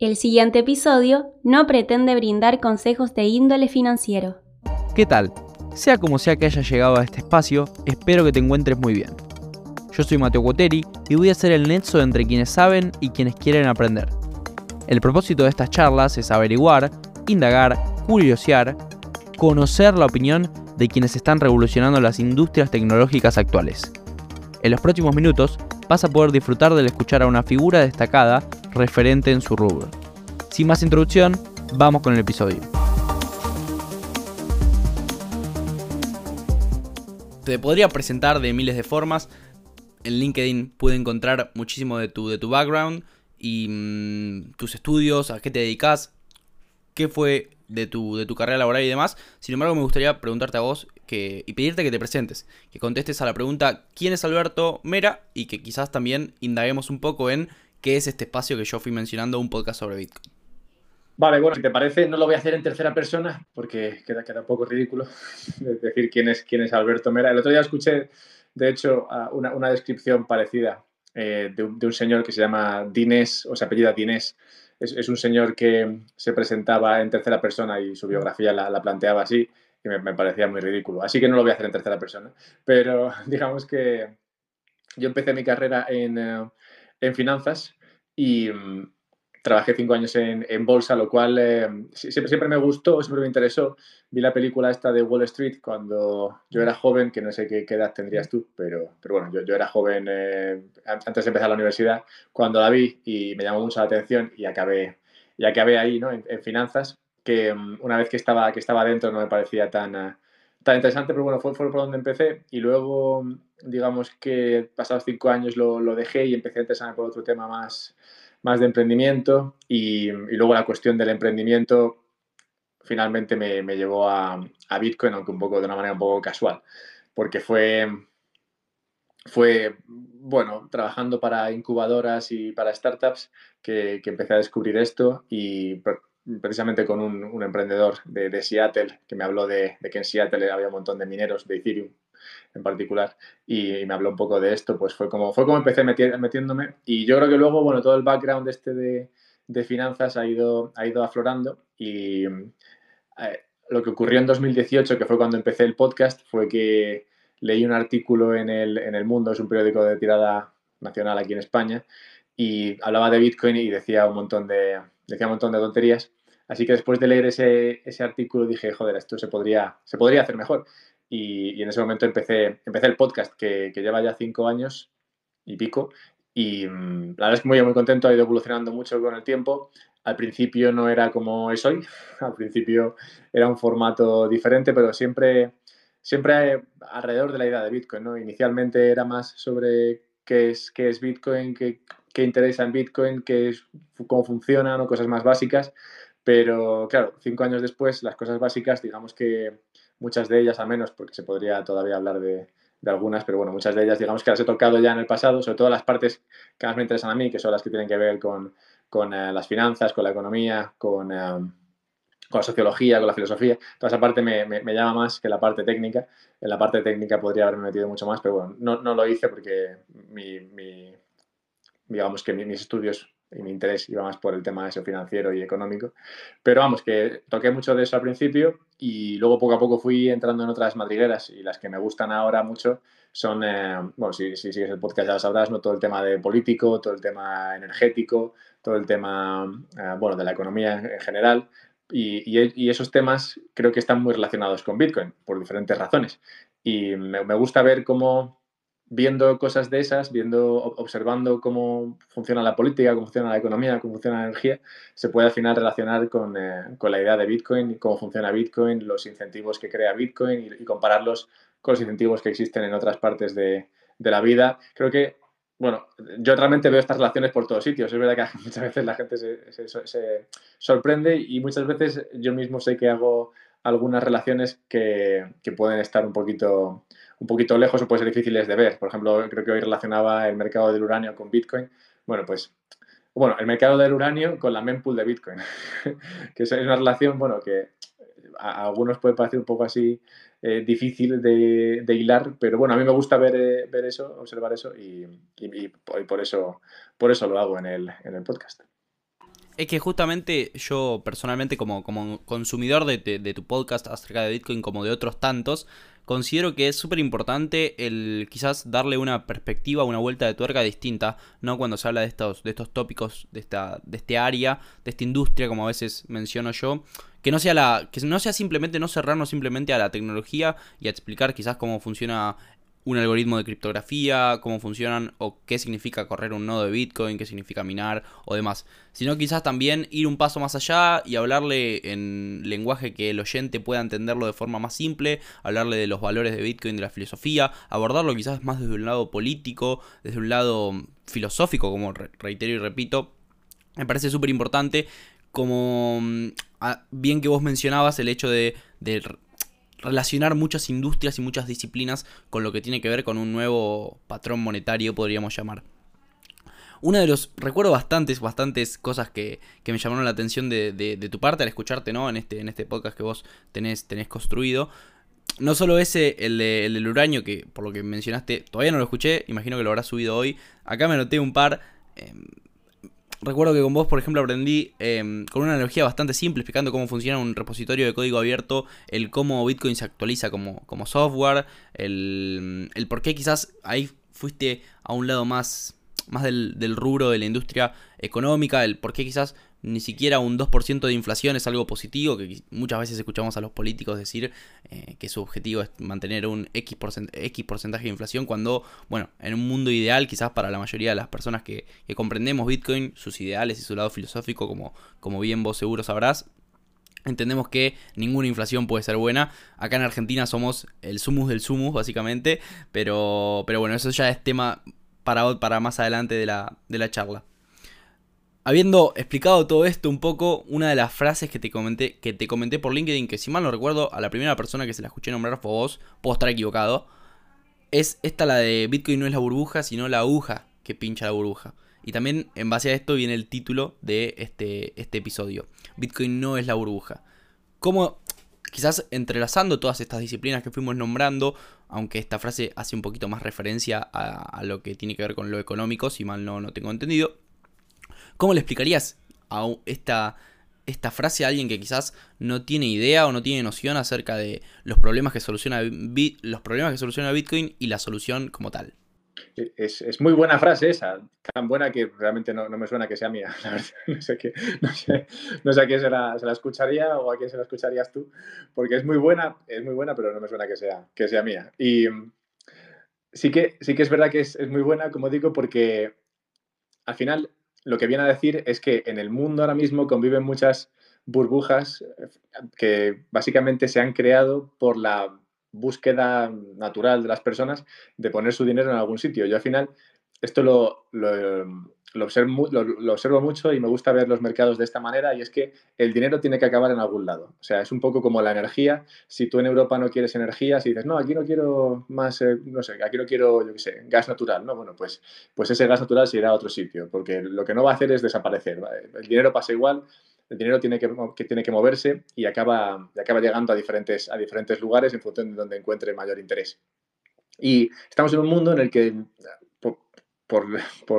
El siguiente episodio no pretende brindar consejos de índole financiero. ¿Qué tal? Sea como sea que hayas llegado a este espacio, espero que te encuentres muy bien. Yo soy Mateo Cuoteri y voy a ser el nexo entre quienes saben y quienes quieren aprender. El propósito de estas charlas es averiguar, indagar, curiosear, conocer la opinión de quienes están revolucionando las industrias tecnológicas actuales. En los próximos minutos vas a poder disfrutar del escuchar a una figura destacada referente en su rubro. Sin más introducción, vamos con el episodio. Te podría presentar de miles de formas. En LinkedIn pude encontrar muchísimo de tu, de tu background y mm, tus estudios, a qué te dedicas, qué fue de tu, de tu carrera laboral y demás. Sin embargo, me gustaría preguntarte a vos que, y pedirte que te presentes, que contestes a la pregunta ¿quién es Alberto Mera? y que quizás también indaguemos un poco en qué es este espacio que yo fui mencionando, un podcast sobre Bitcoin. Vale, bueno, si te parece, no lo voy a hacer en tercera persona porque queda, queda un poco ridículo decir quién es, quién es Alberto Mera. El otro día escuché, de hecho, una, una descripción parecida eh, de, un, señor que se llama Dinés, o se apellida Dinés. Es, es, un señor que se presentaba en tercera persona y su biografía la, la planteaba así y me, me, parecía muy ridículo. Así que no lo voy a hacer en tercera persona. Pero digamos que yo empecé mi carrera en, uh, en finanzas y um, trabajé cinco años en, en bolsa, lo cual eh, siempre, siempre, me gustó, siempre me interesó. Vi la película esta de Wall Street cuando yo era joven, que no sé qué, qué edad tendrías tú, pero, pero bueno, yo, yo era joven eh, antes de empezar la universidad, cuando la vi y me llamó mucho la atención y acabé, y acabé ahí, ¿no? En, en finanzas, que um, una vez que estaba, que estaba dentro no me parecía tan... Uh, tan interesante, pero bueno, fue, fue, por donde empecé y luego, digamos que pasados cinco años lo, lo dejé y empecé a interesarme por otro tema más, más de emprendimiento y, luego la cuestión del emprendimiento finalmente me, llevó a, Bitcoin, aunque un poco de una manera un poco casual, porque fue, fue bueno, trabajando para incubadoras y para startups que, que empecé a descubrir esto y precisamente con un, emprendedor de, de, Seattle que me habló de, de, que en Seattle había un montón de mineros de Ethereum en particular y, y, me habló un poco de esto, pues fue como, fue como empecé meti metiéndome y yo creo que luego, bueno, todo el background este de, de finanzas ha ido, ha ido aflorando y eh, lo que ocurrió en 2018, que fue cuando empecé el podcast, fue que leí un artículo en el, en el Mundo, es un periódico de tirada nacional aquí en España, y hablaba de Bitcoin y decía un montón de, decía un montón de tonterías Así que después de leer ese, ese artículo dije, joder, esto se podría, se podría hacer mejor. Y, y en ese momento empecé, empecé el podcast, que, que, lleva ya cinco años y pico. Y mmm, la verdad es que muy, muy contento, ha ido evolucionando mucho con el tiempo. Al principio no era como es hoy, al principio era un formato diferente, pero siempre, siempre alrededor de la idea de Bitcoin. ¿no? Inicialmente era más sobre qué es, qué es Bitcoin, qué, qué interesa en Bitcoin, qué es, cómo funciona, ¿no? cosas más básicas. Pero claro, cinco años después, las cosas básicas, digamos que muchas de ellas, al menos, porque se podría todavía hablar de, de, algunas, pero bueno, muchas de ellas, digamos que las he tocado ya en el pasado, sobre todo las partes que más me interesan a mí, que son las que tienen que ver con, con uh, las finanzas, con la economía, con, uh, con, la sociología, con la filosofía. Toda esa parte me, me, me, llama más que la parte técnica. En la parte técnica podría haberme metido mucho más, pero bueno, no, no lo hice porque mi, mi digamos que mis estudios y mi interés iba más por el tema eso financiero y económico. Pero vamos, que toqué mucho de eso al principio y luego poco a poco fui entrando en otras madrigueras y las que me gustan ahora mucho son, eh, bueno, si, si, sigues el podcast ya lo sabrás, ¿no? todo el tema de político, todo el tema energético, todo el tema, eh, bueno, de la economía en general. Y, esos temas creo que están muy relacionados con Bitcoin por diferentes razones. Y me gusta ver cómo viendo cosas de esas, viendo, observando cómo funciona la política, cómo funciona la economía, cómo funciona la energía, se puede al final relacionar con, eh, con la idea de Bitcoin, cómo funciona Bitcoin, los incentivos que crea Bitcoin y, compararlos con los incentivos que existen en otras partes de, de, la vida. Creo que, bueno, yo realmente veo estas relaciones por todos sitios. Es verdad que muchas veces la gente se, se sorprende y muchas veces yo mismo sé que hago algunas relaciones que, que pueden estar un poquito un poquito lejos o pueden ser difíciles de ver. Por ejemplo, creo que hoy relacionaba el mercado del uranio con Bitcoin. Bueno, pues, bueno, el mercado del uranio con la mempool de Bitcoin, que es una relación, bueno, que a algunos puede parecer un poco así eh, difícil de, hilar, pero bueno, a mí me gusta ver, eh, ver eso, observar eso y, y, y, por eso, por eso lo hago en el, en el podcast. Es que justamente yo personalmente como, como consumidor de, de, tu podcast acerca de Bitcoin como de otros tantos, considero que es súper importante el quizás darle una perspectiva, una vuelta de tuerca distinta, ¿no? Cuando se habla de estos, de estos tópicos, de esta, de este área, de esta industria, como a veces menciono yo, que no sea la. que no sea simplemente, no cerrarnos simplemente a la tecnología y a explicar quizás cómo funciona un algoritmo de criptografía, cómo funcionan o qué significa correr un nodo de Bitcoin, qué significa minar o demás, sino quizás también ir un paso más allá y hablarle en lenguaje que el oyente pueda entenderlo de forma más simple, hablarle de los valores de Bitcoin, de la filosofía, abordarlo quizás más desde un lado político, desde un lado filosófico, como reitero y repito, me parece súper importante como mm, bien que vos mencionabas el hecho de, de relacionar muchas industrias y muchas disciplinas con lo que tiene que ver con un nuevo patrón monetario, podríamos llamar. Una de los, recuerdo bastantes, bastantes cosas que, que me llamaron la atención de, de, tu parte al escucharte, ¿no? En este, en este podcast que vos tenés, tenés construido. No solo ese, el, el del uranio, que por lo que mencionaste, todavía no lo escuché, imagino que lo habrás subido hoy. Acá me anoté un par. Em, recuerdo que con vos, por ejemplo, aprendí em, con una analogía bastante simple explicando cómo funciona un repositorio de código abierto, el cómo Bitcoin se actualiza como, como software, el, el por qué quizás ahí fuiste a un lado más, más del, del rubro de la industria económica, el por qué quizás ni siquiera un 2% de inflación es algo positivo, que muchas veces escuchamos a los políticos decir eh, que su objetivo es mantener un X, porcentaje de inflación, cuando, bueno, en un mundo ideal, quizás para la mayoría de las personas que, comprendemos Bitcoin, sus ideales y su lado filosófico, como, como bien vos seguro sabrás, Entendemos que ninguna inflación puede ser buena. Acá en Argentina somos el sumus del sumus, básicamente. Pero, pero bueno, eso ya es tema para, para más adelante de la, de la charla. Habiendo explicado todo esto un poco, una de las frases que te comenté, que te comenté por LinkedIn, que si mal no recuerdo, a la primera persona que se la escuché nombrar fue vos, puedo estar equivocado, es esta la de Bitcoin no es la burbuja, sino la aguja que pincha la burbuja. Y también en base a esto viene el título de este, este episodio. Bitcoin no es la burbuja. Como quizás entrelazando todas estas disciplinas que fuimos nombrando, aunque esta frase hace un poquito más referencia a, lo que tiene que ver con lo económico, si mal no, no tengo entendido. ¿Cómo le explicarías esta, esta frase a alguien que quizás no tiene idea o no tiene noción acerca de los problemas que soluciona, los problemas que soluciona Bitcoin y la solución como tal? Es, muy buena frase esa, tan buena que realmente no, me suena que sea mía. No sé, no, sé, no sé a quién se la, escucharía o a quién se la escucharías tú, porque es muy buena, es muy buena, pero no me suena que sea, que sea mía. Y sí que, sí que es verdad que es, es muy buena, como digo, porque al final lo que viene a decir es que en el mundo ahora mismo conviven muchas burbujas eh, que básicamente se han creado por la búsqueda natural de las personas de poner su dinero en algún sitio. Yo al final esto lo, lo, observo, mucho y me gusta ver los mercados de esta manera y es que el dinero tiene que acabar en algún lado. O sea, es un poco como la energía. Si tú en Europa no quieres energía, si dices, no, aquí no quiero más, eh, no sé, aquí no quiero, yo qué sé, gas natural, ¿no? Bueno, pues, pues ese gas natural se irá a otro sitio, porque lo que no va a hacer es desaparecer. El dinero pasa igual, el dinero tiene que, que, tiene que moverse y acaba, acaba llegando a diferentes, a diferentes lugares en función de donde encuentre mayor interés. Y estamos en un mundo en el que por,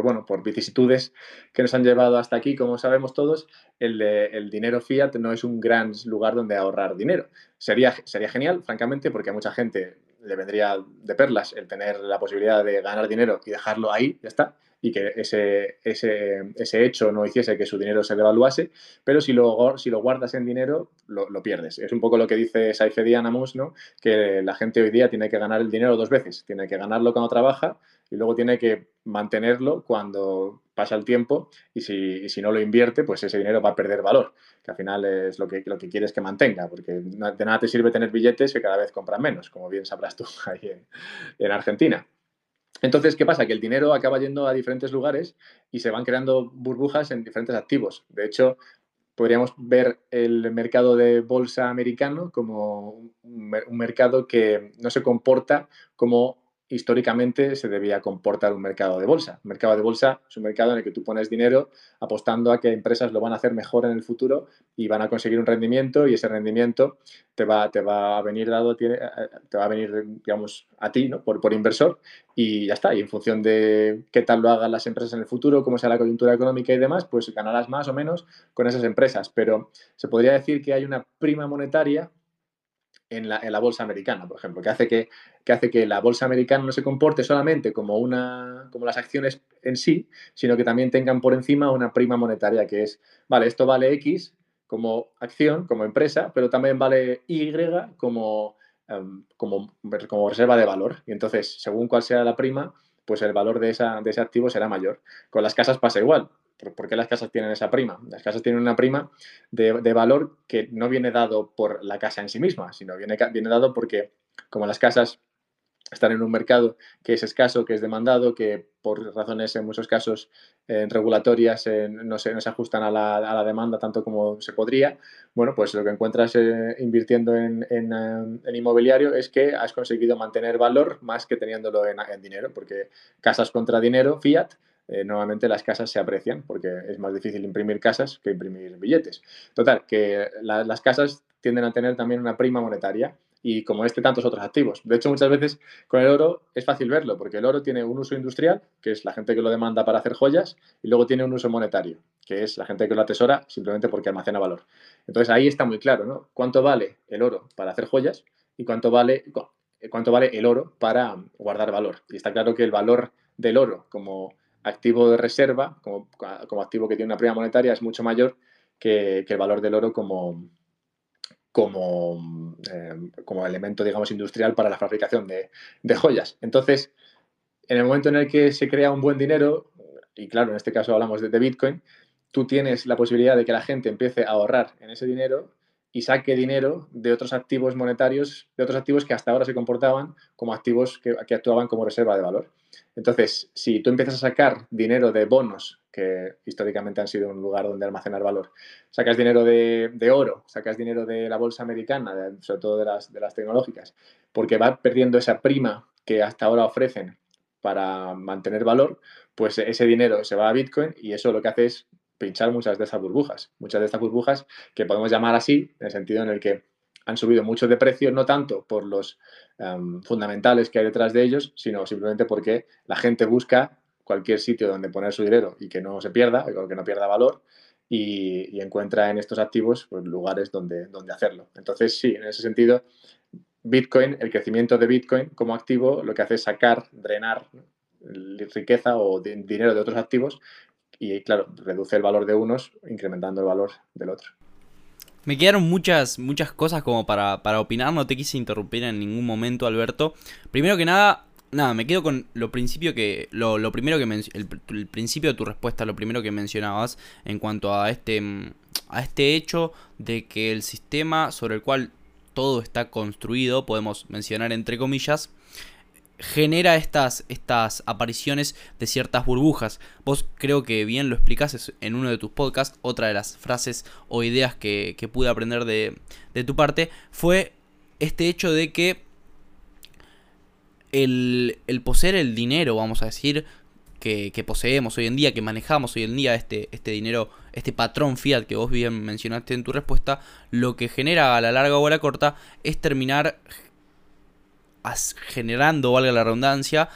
bueno, por vicisitudes que nos han llevado hasta aquí, como sabemos todos, el, dinero fiat no es un gran lugar donde ahorrar dinero. Sería, sería genial, francamente, porque a mucha gente le vendría de perlas el tener la posibilidad de ganar dinero y dejarlo ahí, ya está, y que ese, ese, hecho no hiciese que su dinero se devaluase, pero si lo, si lo guardas en dinero, lo, lo pierdes. Es un poco lo que dice Saifedi Anamus, ¿no? que la gente hoy día tiene que ganar el dinero dos veces, tiene que ganarlo cuando trabaja y luego tiene que mantenerlo cuando pasa el tiempo y si, si, no lo invierte, pues ese dinero va a perder valor, que al final es lo que, lo que quieres que mantenga, porque de nada te sirve tener billetes que cada vez compran menos, como bien sabrás tú ahí en, en Argentina. Entonces, ¿qué pasa? Que el dinero acaba yendo a diferentes lugares y se van creando burbujas en diferentes activos. De hecho, podríamos ver el mercado de bolsa americano como un mercado que no se comporta como históricamente se debía comportar un mercado de bolsa. Un mercado de bolsa es un mercado en el que tú pones dinero apostando a que empresas lo van a hacer mejor en el futuro y van a conseguir un rendimiento y ese rendimiento te va, te va a venir dado, te va a venir, digamos, a ti, ¿no? Por, por inversor y ya está. Y en función de qué tal lo hagan las empresas en el futuro, cómo sea la coyuntura económica y demás, pues ganarás más o menos con esas empresas. Pero se podría decir que hay una prima monetaria en la, bolsa americana, por ejemplo, que hace que, que, hace que la bolsa americana no se comporte solamente como, una, como las acciones en sí, sino que también tengan por encima una prima monetaria que es, vale, esto vale X como acción, como empresa, pero también vale Y como, em, como, como reserva de valor. Y entonces, según cuál sea la prima, pues el valor de, esa, de ese activo será mayor. Con las casas pasa igual. ¿Por qué las casas tienen esa prima? Las casas tienen una prima de, valor que no viene dado por la casa en sí misma, sino viene, dado porque como las casas están en un mercado que es escaso, que es demandado, que por razones en muchos casos eh, regulatorias eh, no, se, no, se, ajustan a la, demanda tanto como se podría, bueno, pues lo que encuentras eh, invirtiendo en, inmobiliario es que has conseguido mantener valor más que teniéndolo en, dinero, porque casas contra dinero, fiat, eh, normalmente las casas se aprecian porque es más difícil imprimir casas que imprimir billetes. Total, que las casas tienden a tener también una prima monetaria y como este tantos otros activos. De hecho, muchas veces con el oro es fácil verlo porque el oro tiene un uso industrial, que es la gente que lo demanda para hacer joyas, y luego tiene un uso monetario, que es la gente que lo atesora simplemente porque almacena valor. Entonces ahí está muy claro, ¿no? ¿Cuánto vale el oro para hacer joyas y cuánto vale, cuánto vale el oro para guardar valor? Y está claro que el valor del oro como activo de reserva, como, como, activo que tiene una prima monetaria, es mucho mayor que, el valor del oro como, como, eh, como, elemento, digamos, industrial para la fabricación de, joyas. Entonces, en el momento en el que se crea un buen dinero, y claro, en este caso hablamos de, de Bitcoin, tú tienes la posibilidad de que la gente empiece a ahorrar en ese dinero y saque dinero de otros activos monetarios, de otros activos que hasta ahora se comportaban como activos que, actuaban como reserva de valor. Entonces, si tú empiezas a sacar dinero de bonos, que históricamente han sido un lugar donde almacenar valor, sacas dinero de, oro, sacas dinero de la bolsa americana, sobre todo de las, de las tecnológicas, porque va perdiendo esa prima que hasta ahora ofrecen para mantener valor, pues ese dinero se va a Bitcoin y eso lo que hace es pinchar muchas de esas burbujas. Muchas de estas burbujas que podemos llamar así, en el sentido en el que han subido mucho de precio, no tanto por los em, fundamentales que hay detrás de ellos, sino simplemente porque la gente busca cualquier sitio donde poner su dinero y que no se pierda, o que no pierda valor, y, encuentra en estos activos pues, lugares donde, donde hacerlo. Entonces, sí, en ese sentido, Bitcoin, el crecimiento de Bitcoin como activo, lo que hace es sacar, drenar riqueza o dinero de otros activos y claro, reduce el valor de unos incrementando el valor del otro. Me quedaron muchas, muchas cosas como para, para opinar, no te quise interrumpir en ningún momento, Alberto. Primero que nada, nada, me quedo con lo principio que lo, lo primero que el, el, principio de tu respuesta, lo primero que mencionabas en cuanto a este a este hecho de que el sistema sobre el cual todo está construido, podemos mencionar entre comillas, genera estas, estas apariciones de ciertas burbujas. Vos creo que bien lo explicás en uno de tus podcasts. Otra de las frases o ideas que, pude aprender de, tu parte fue este hecho de que el, poseer el dinero, vamos a decir, que, poseemos hoy en día, que manejamos hoy en día, este, este dinero, este patrón fiat que vos bien mencionaste en tu respuesta, lo que genera a la larga o a la corta es terminar generando, valga la redundancia,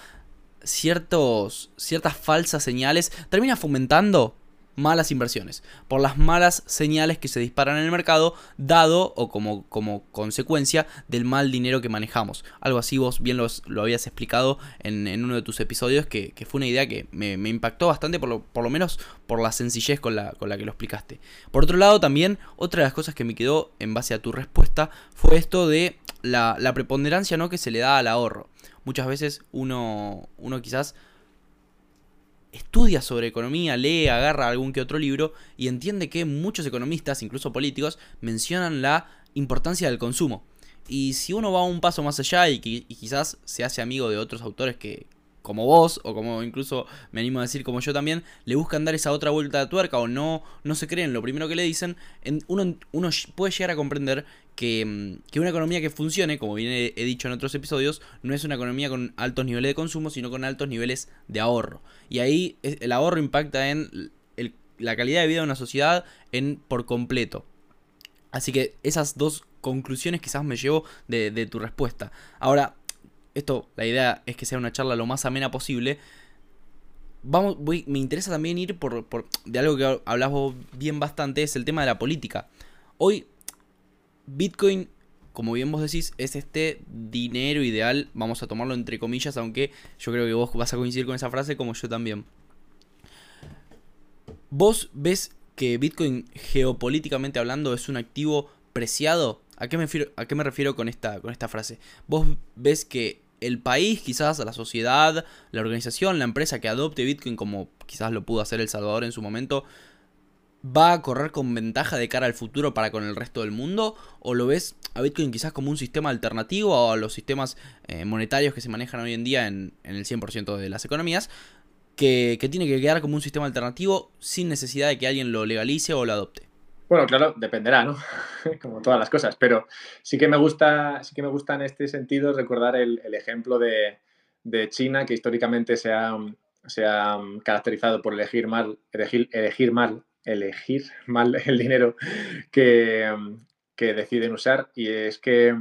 ciertos, ciertas falsas señales, termina fomentando malas inversiones, por las malas señales que se disparan en el mercado, dado o como, como consecuencia del mal dinero que manejamos. Algo así vos bien lo habías explicado en, uno de tus episodios, que, fue una idea que me, impactó bastante, por lo, por lo, menos por la sencillez con la, con la que lo explicaste. Por otro lado, también otra de las cosas que me quedó en base a tu respuesta fue esto de la, preponderancia ¿no? que se le da al ahorro. Muchas veces uno, uno quizás estudia sobre economía, lee, agarra algún que otro libro y entiende que muchos economistas, incluso políticos, mencionan la importancia del consumo. Y si uno va un paso más allá y, quizás se hace amigo de otros autores que, como vos, o como incluso me animo a decir como yo también, le buscan dar esa otra vuelta de tuerca o no, no se creen lo primero que le dicen, uno, uno puede llegar a comprender que, mm, que, una economía que funcione, como bien he, dicho en otros episodios, no es una economía con altos niveles de consumo, sino con altos niveles de ahorro. Y ahí el ahorro impacta en la calidad de vida de una sociedad en por completo. Así que esas dos conclusiones quizás me llevo de, de tu respuesta. Ahora, esto, la idea es que sea una charla lo más amena posible. Vamos, voy, me interesa también ir por, por de algo que hablas bien bastante, es el tema de la política. Hoy, Bitcoin, como bien vos decís, es este dinero ideal, vamos a tomarlo entre comillas, aunque yo creo que vos vas a coincidir con esa frase como yo también. ¿Vos ves que Bitcoin geopolíticamente hablando es un activo preciado? ¿A qué me refiero, a qué me refiero con, esta, con esta frase? ¿Vos ves que el país, quizás la sociedad, la organización, la empresa que adopte Bitcoin como quizás lo pudo hacer El Salvador en su momento, va a correr con ventaja de cara al futuro para con el resto del mundo? ¿O lo ves a Bitcoin quizás como un sistema alternativo a los sistemas eh, monetarios que se manejan hoy en día en, el 100% de las economías? Que, tiene que quedar como un sistema alternativo sin necesidad de que alguien lo legalice o lo adopte. Bueno, claro, dependerá, ¿no? Como todas las cosas, pero sí que me gusta, sí que me gusta en este sentido recordar el, ejemplo de, China, que históricamente se ha, se ha, caracterizado por elegir mal, elegir, elegir mal, elegir mal el dinero que, que deciden usar. Y es que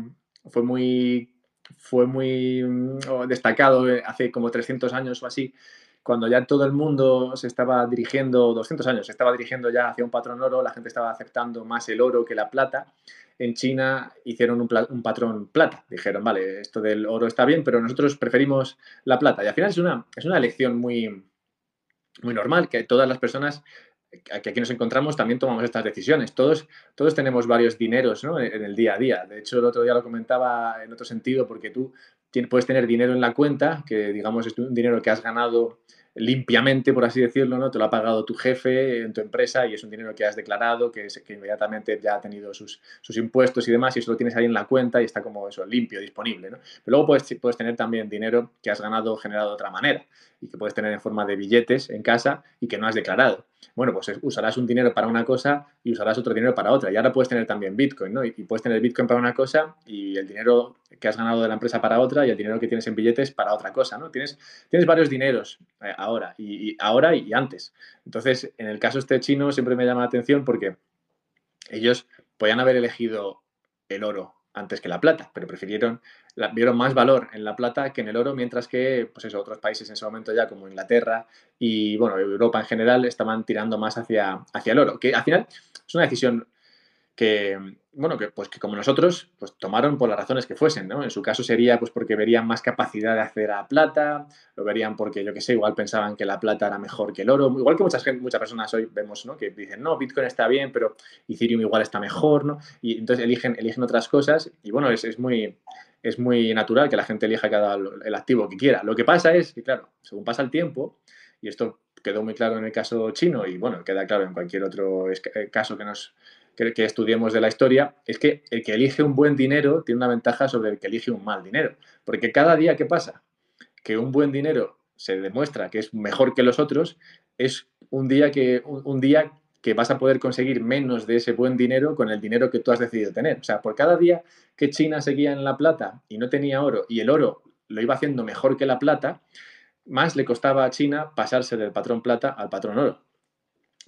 fue muy, fue muy mm, destacado hace como 300 años o así, cuando ya todo el mundo se estaba dirigiendo, 200 años, se estaba dirigiendo ya hacia un patrón oro, la gente estaba aceptando más el oro que la plata. En China hicieron un, patrón plata. Dijeron, vale, esto del oro está bien, pero nosotros preferimos la plata. Y al final es una, es una elección muy, muy normal, que todas las personas que aquí nos encontramos también tomamos estas decisiones. Todos, todos tenemos varios dineros ¿no? en, el día a día. De hecho, el otro día lo comentaba en otro sentido, porque tú puedes tener dinero en la cuenta, que digamos es un dinero que has ganado limpiamente, por así decirlo, ¿no? Te lo ha pagado tu jefe en tu empresa y es un dinero que has declarado, que, que inmediatamente ya ha tenido sus, impuestos y demás, y eso lo tienes ahí en la cuenta y está como eso, limpio, disponible. Pero luego puedes, puedes tener también dinero que has ganado generado de otra manera y que puedes tener en forma de billetes en casa y que no has declarado. Bueno, pues usarás un dinero para una cosa y usarás otro dinero para otra. Y ahora puedes tener también Bitcoin, ¿no? Y, puedes tener Bitcoin para una cosa y el dinero que has ganado de la empresa para otra y el dinero que tienes en billetes para otra cosa, ¿no? Tienes, tienes varios dineros eh, ahora y, ahora y antes. Entonces, en el caso este chino siempre me llama la atención porque ellos podían haber elegido el oro antes que la plata, pero prefirieron, vieron más valor en la plata que en el oro, mientras que, pues eso, otros países en ese momento ya, como Inglaterra y, bueno, Europa en general, estaban tirando más hacia, hacia el oro, que al final es una decisión que, bueno, que, pues que como nosotros, pues tomaron por las razones que fuesen, ¿no? En su caso sería pues porque verían más capacidad de hacer a plata, lo verían porque, yo qué sé, igual pensaban que la plata era mejor que el oro, igual que muchas, muchas personas hoy vemos, ¿no? Que dicen, no, Bitcoin está bien, pero Ethereum igual está mejor, ¿no? Y entonces eligen, eligen otras cosas y, bueno, es, es muy... Es muy natural que la gente elija cada el activo que quiera. Lo que pasa es que, claro, según pasa el tiempo, y esto quedó muy claro en el caso chino y bueno, queda claro en cualquier otro eh, caso que nos, que, estudiemos de la historia, es que el que elige un buen dinero tiene una ventaja sobre el que elige un mal dinero. Porque cada día que pasa que un buen dinero se demuestra que es mejor que los otros, es un día que, un, día que vas a poder conseguir menos de ese buen dinero con el dinero que tú has decidido tener. O sea, por cada día que China seguía en la plata y no tenía oro y el oro lo iba haciendo mejor que la plata, más le costaba a China pasarse del patrón plata al patrón oro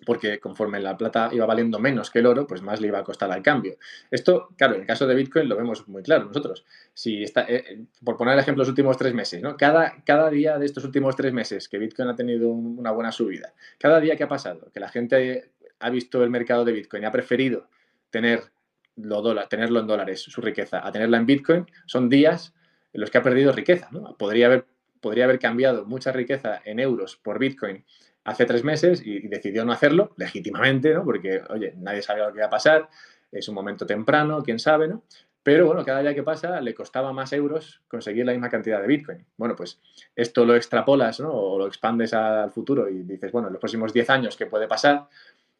porque conforme la plata iba valiendo menos que el oro, pues más le iba a costar al cambio. Esto, claro, en el caso de Bitcoin lo vemos muy claro nosotros. Si está, eh, eh, por poner el ejemplo, los últimos tres meses, ¿no? Cada, cada día de estos últimos tres meses que Bitcoin ha tenido una buena subida, cada día que ha pasado, que la gente ha visto el mercado de Bitcoin y ha preferido tener tenerlo en dólares, su riqueza, a tenerla en Bitcoin, son días en los que ha perdido riqueza. Podría, haber, podría haber cambiado mucha riqueza en euros por Bitcoin hace tres meses y, decidió no hacerlo, legítimamente, ¿no? Porque, oye, nadie sabe lo que va a pasar, es un momento temprano, quién sabe, ¿no? Pero bueno, cada día que pasa le costaba más euros conseguir la misma cantidad de Bitcoin. Bueno, pues esto lo extrapolas ¿no? o lo expandes al futuro y dices, bueno, en los próximos 10 años, ¿qué puede pasar?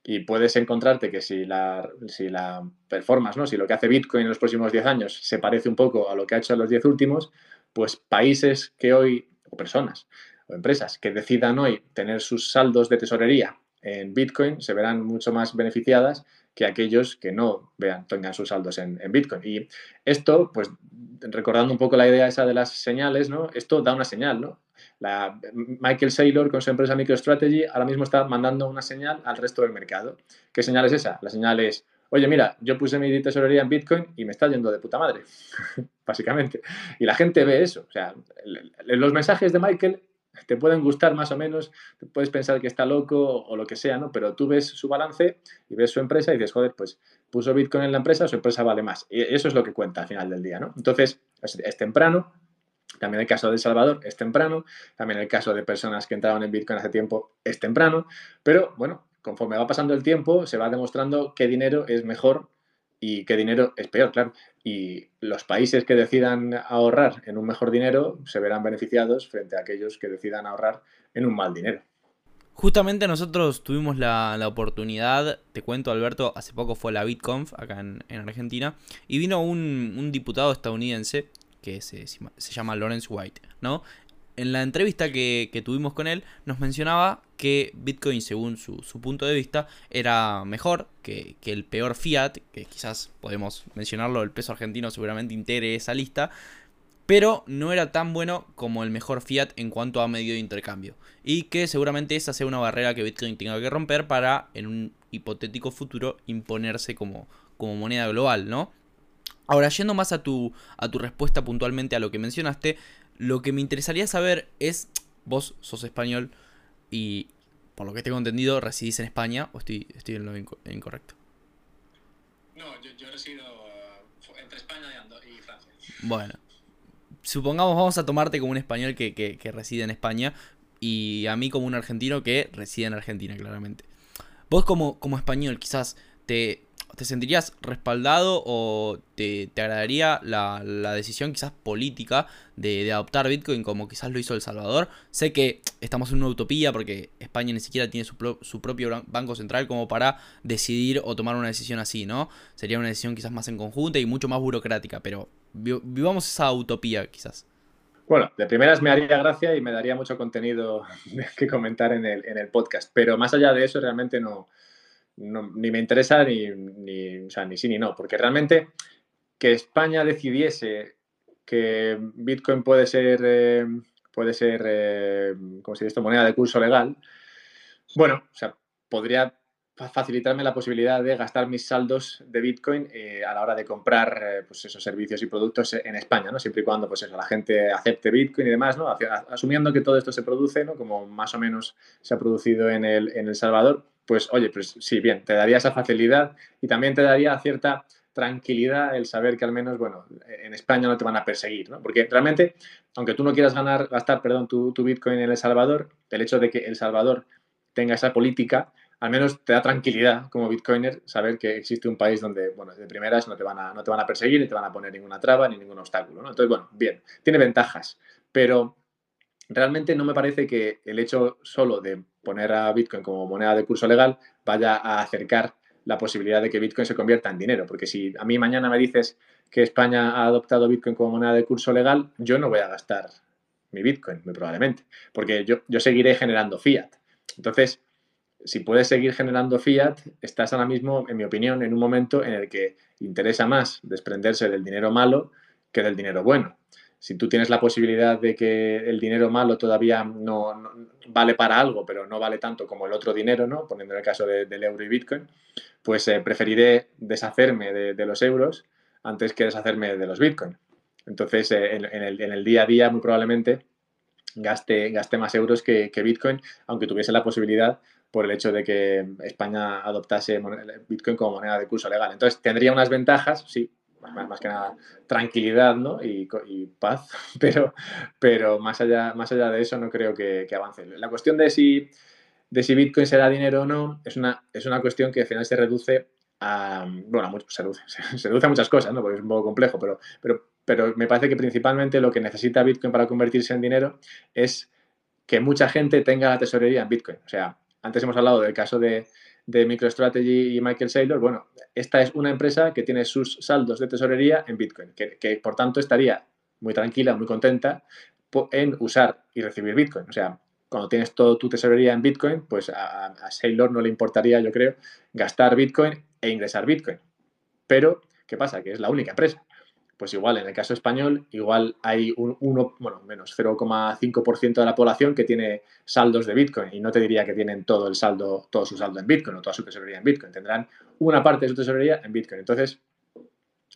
Y puedes encontrarte que si la, si la performance, ¿no? si lo que hace Bitcoin en los próximos 10 años se parece un poco a lo que ha hecho en los 10 últimos, pues países que hoy, o personas, o empresas que decidan hoy tener sus saldos de tesorería en Bitcoin se verán mucho más beneficiadas que aquellos que no vean, tengan sus saldos en, Bitcoin. Y esto, pues recordando un poco la idea esa de las señales, ¿no? Esto da una señal, ¿no? Michael Saylor con su empresa MicroStrategy ahora mismo está mandando una señal al resto del mercado. ¿Qué señal es esa? La señal es, oye, mira, yo puse mi tesorería en Bitcoin y me está yendo de puta madre, básicamente. Y la gente ve eso. O sea, los mensajes de Michael te pueden gustar más o menos, puedes pensar que está loco o lo que sea, ¿no? Pero tú ves su balance y ves su empresa y dices, joder, pues puso Bitcoin en la empresa, su empresa vale más. Y eso es lo que cuenta al final del día, ¿no? Entonces, es, temprano, también el caso de Salvador es temprano, también el caso de personas que entraron en Bitcoin hace tiempo es temprano, pero bueno, conforme va pasando el tiempo se va demostrando qué dinero es mejor y qué dinero es peor, claro. Y los países que decidan ahorrar en un mejor dinero se verán beneficiados frente a aquellos que decidan ahorrar en un mal dinero. Justamente nosotros tuvimos la, oportunidad, te cuento Alberto, hace poco fue la BitConf acá en, Argentina, y vino un, diputado estadounidense que se, se, llama Lawrence White, ¿no? En la entrevista que, tuvimos con él, nos mencionaba que Bitcoin, según su, punto de vista, era mejor que, el peor fiat, que quizás podemos mencionarlo, el peso argentino seguramente integre esa lista, pero no era tan bueno como el mejor fiat en cuanto a medio de intercambio. Y que seguramente esa sea una barrera que Bitcoin tenga que romper para, en un hipotético futuro, imponerse como, como moneda global, ¿no? Ahora, yendo más a tu, a tu respuesta puntualmente a lo que mencionaste, lo que me interesaría saber es, vos sos español y por lo que tengo entendido residís en España o estoy, estoy en lo incorrecto. No, yo, resido uh, entre España y, Francia. Bueno, supongamos vamos a tomarte como un español que, que reside en España y a mí como un argentino que reside en Argentina, claramente. Vos como, como español quizás te, ¿Te sentirías respaldado o te, agradaría la, decisión quizás política de, adoptar Bitcoin como quizás lo hizo El Salvador? Sé que estamos en una utopía porque España ni siquiera tiene su, propio banco central como para decidir o tomar una decisión así, ¿no? Sería una decisión quizás más en conjunto y mucho más burocrática, pero vivamos esa utopía quizás. Bueno, de primeras me haría gracia y me daría mucho contenido que comentar en el, en el podcast, pero más allá de eso realmente no ni me interesa ni, ni, ni sí ni no, porque realmente que España decidiese que Bitcoin puede ser, eh, puede ser, eh, como si moneda de curso legal, bueno, o sea, podría facilitarme la posibilidad de gastar mis saldos de Bitcoin eh, a la hora de comprar pues esos servicios y productos en España, ¿no? Siempre y cuando pues eso, la gente acepte Bitcoin y demás, ¿no? Asumiendo que todo esto se produce, ¿no? Como más o menos se ha producido en El, en el Salvador, pues oye, pues sí, bien, te daría esa facilidad y también te daría cierta tranquilidad el saber que al menos, bueno, en España no te van a perseguir, ¿no? Porque realmente, aunque tú no quieras ganar, gastar, perdón, tu, Bitcoin en El Salvador, el hecho de que El Salvador tenga esa política, al menos te da tranquilidad como Bitcoiner saber que existe un país donde, bueno, de primeras no te van a, no te van a perseguir ni te van a poner ninguna traba ni ningún obstáculo, ¿no? Entonces, bueno, bien, tiene ventajas, pero realmente no me parece que el hecho solo de poner a Bitcoin como moneda de curso legal vaya a acercar la posibilidad de que Bitcoin se convierta en dinero. Porque si a mí mañana me dices que España ha adoptado Bitcoin como moneda de curso legal, yo no voy a gastar mi Bitcoin, muy probablemente, porque yo, yo seguiré generando fiat. Entonces, si puedes seguir generando fiat, estás ahora mismo, en mi opinión, en un momento en el que interesa más desprenderse del dinero malo que del dinero bueno si tú tienes la posibilidad de que el dinero malo todavía no, vale para algo, pero no vale tanto como el otro dinero, ¿no? Poniendo en el caso del euro y Bitcoin, pues eh, preferiré deshacerme de, los euros antes que deshacerme de los Bitcoin. Entonces, eh, en, el, día a día, muy probablemente gaste, gaste más euros que, que, Bitcoin, aunque tuviese la posibilidad por el hecho de que España adoptase Bitcoin como moneda de curso legal. Entonces, tendría unas ventajas, sí, más, que nada tranquilidad ¿no? y, paz, pero, pero más, allá, más allá de eso no creo que, avance. La cuestión de si, de si Bitcoin será dinero o no es una, es una cuestión que al final se reduce a, bueno, se, reduce, se reduce a muchas cosas, ¿no? porque es un poco complejo, pero, pero, pero me parece que principalmente lo que necesita Bitcoin para convertirse en dinero es que mucha gente tenga la tesorería en Bitcoin. O sea, antes hemos hablado del caso de, de MicroStrategy y Michael Saylor, bueno, esta es una empresa que tiene sus saldos de tesorería en Bitcoin, que, por tanto estaría muy tranquila, muy contenta, en usar y recibir Bitcoin. O sea, cuando tienes toda tu tesorería en Bitcoin, pues a, a Sailor no le importaría, yo creo, gastar Bitcoin e ingresar Bitcoin. Pero, ¿qué pasa? Que es la única empresa. Pues igual, en el caso español, igual hay un 1, bueno, menos 0,5% de la población que tiene saldos de Bitcoin y no te diría que tienen todo el saldo, todo su saldo en Bitcoin o toda su tesorería en Bitcoin. Tendrán una parte de su tesorería en Bitcoin. Entonces,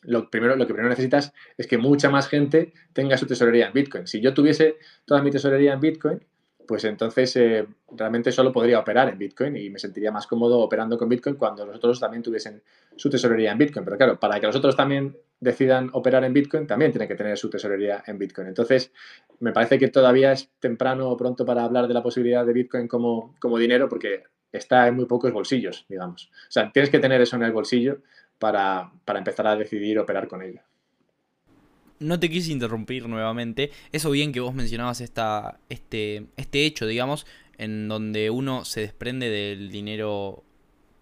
lo, primero, lo que primero necesitas es que mucha más gente tenga su tesorería en Bitcoin. Si yo tuviese toda mi tesorería en Bitcoin, pues entonces eh, realmente solo podría operar en Bitcoin y me sentiría más cómodo operando con Bitcoin cuando los otros también tuviesen su tesorería en Bitcoin. Pero claro, para que los otros también decidan operar en Bitcoin, también tienen que tener su tesorería en Bitcoin. Entonces, me parece que todavía es temprano o pronto para hablar de la posibilidad de Bitcoin como, como dinero porque está en muy pocos bolsillos, digamos. O sea, tienes que tener eso en el bolsillo para, para empezar a decidir operar con ello no te quise interrumpir nuevamente. Eso bien que vos mencionabas esta, este, este hecho, digamos, en donde uno se desprende del dinero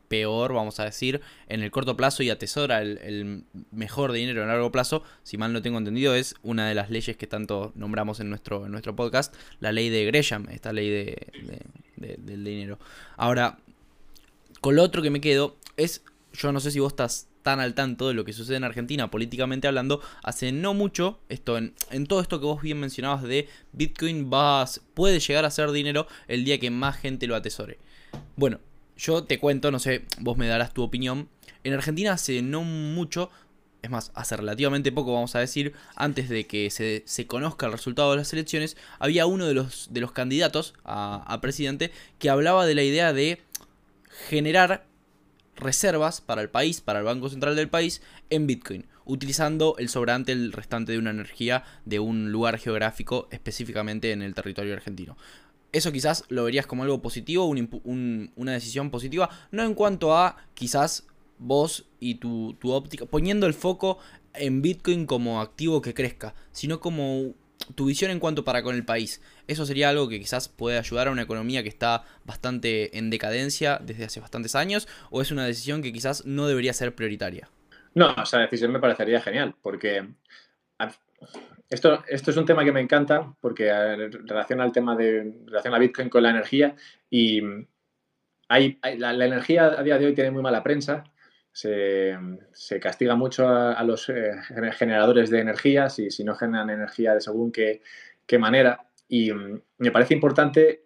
peor, vamos a decir, en el corto plazo y atesora el, mejor dinero en largo plazo, si mal no tengo entendido, es una de las leyes que tanto nombramos en nuestro, en nuestro podcast, la ley de Gresham, esta ley de, del dinero. Ahora, con lo otro que me quedo es, yo no sé si vos estás tan al tanto de lo que sucede en Argentina políticamente hablando, hace no mucho, esto en, todo esto que vos bien mencionabas de Bitcoin vas, puede llegar a ser dinero el día que más gente lo atesore. Bueno, yo te cuento, no sé, vos me darás tu opinión. En Argentina hace no mucho, es más, hace relativamente poco, vamos a decir, antes de que se, conozca el resultado de las elecciones, había uno de los, de los candidatos a, a presidente que hablaba de la idea de generar reservas para el país, para el Banco Central del país, en Bitcoin, utilizando el sobrante, el restante de una energía de un lugar geográfico, específicamente en el territorio argentino. Eso quizás lo verías como algo positivo, una decisión positiva, no en cuanto a quizás vos y tu, tu óptica, poniendo el foco en Bitcoin como activo que crezca, sino como tu visión en cuanto para con el país. Eso sería algo que quizás puede ayudar a una economía que está bastante en decadencia desde hace bastantes años, o es una decisión que quizás no debería ser prioritaria. No, esa decisión me parecería genial, porque esto, esto es un tema que me encanta, porque en relación al tema de relación a Bitcoin con la energía, y hay, la energía a día de hoy tiene muy mala prensa, se, castiga mucho a, los eh, generadores de energía si, si, no generan energía de según qué, qué manera. Y mm, me parece importante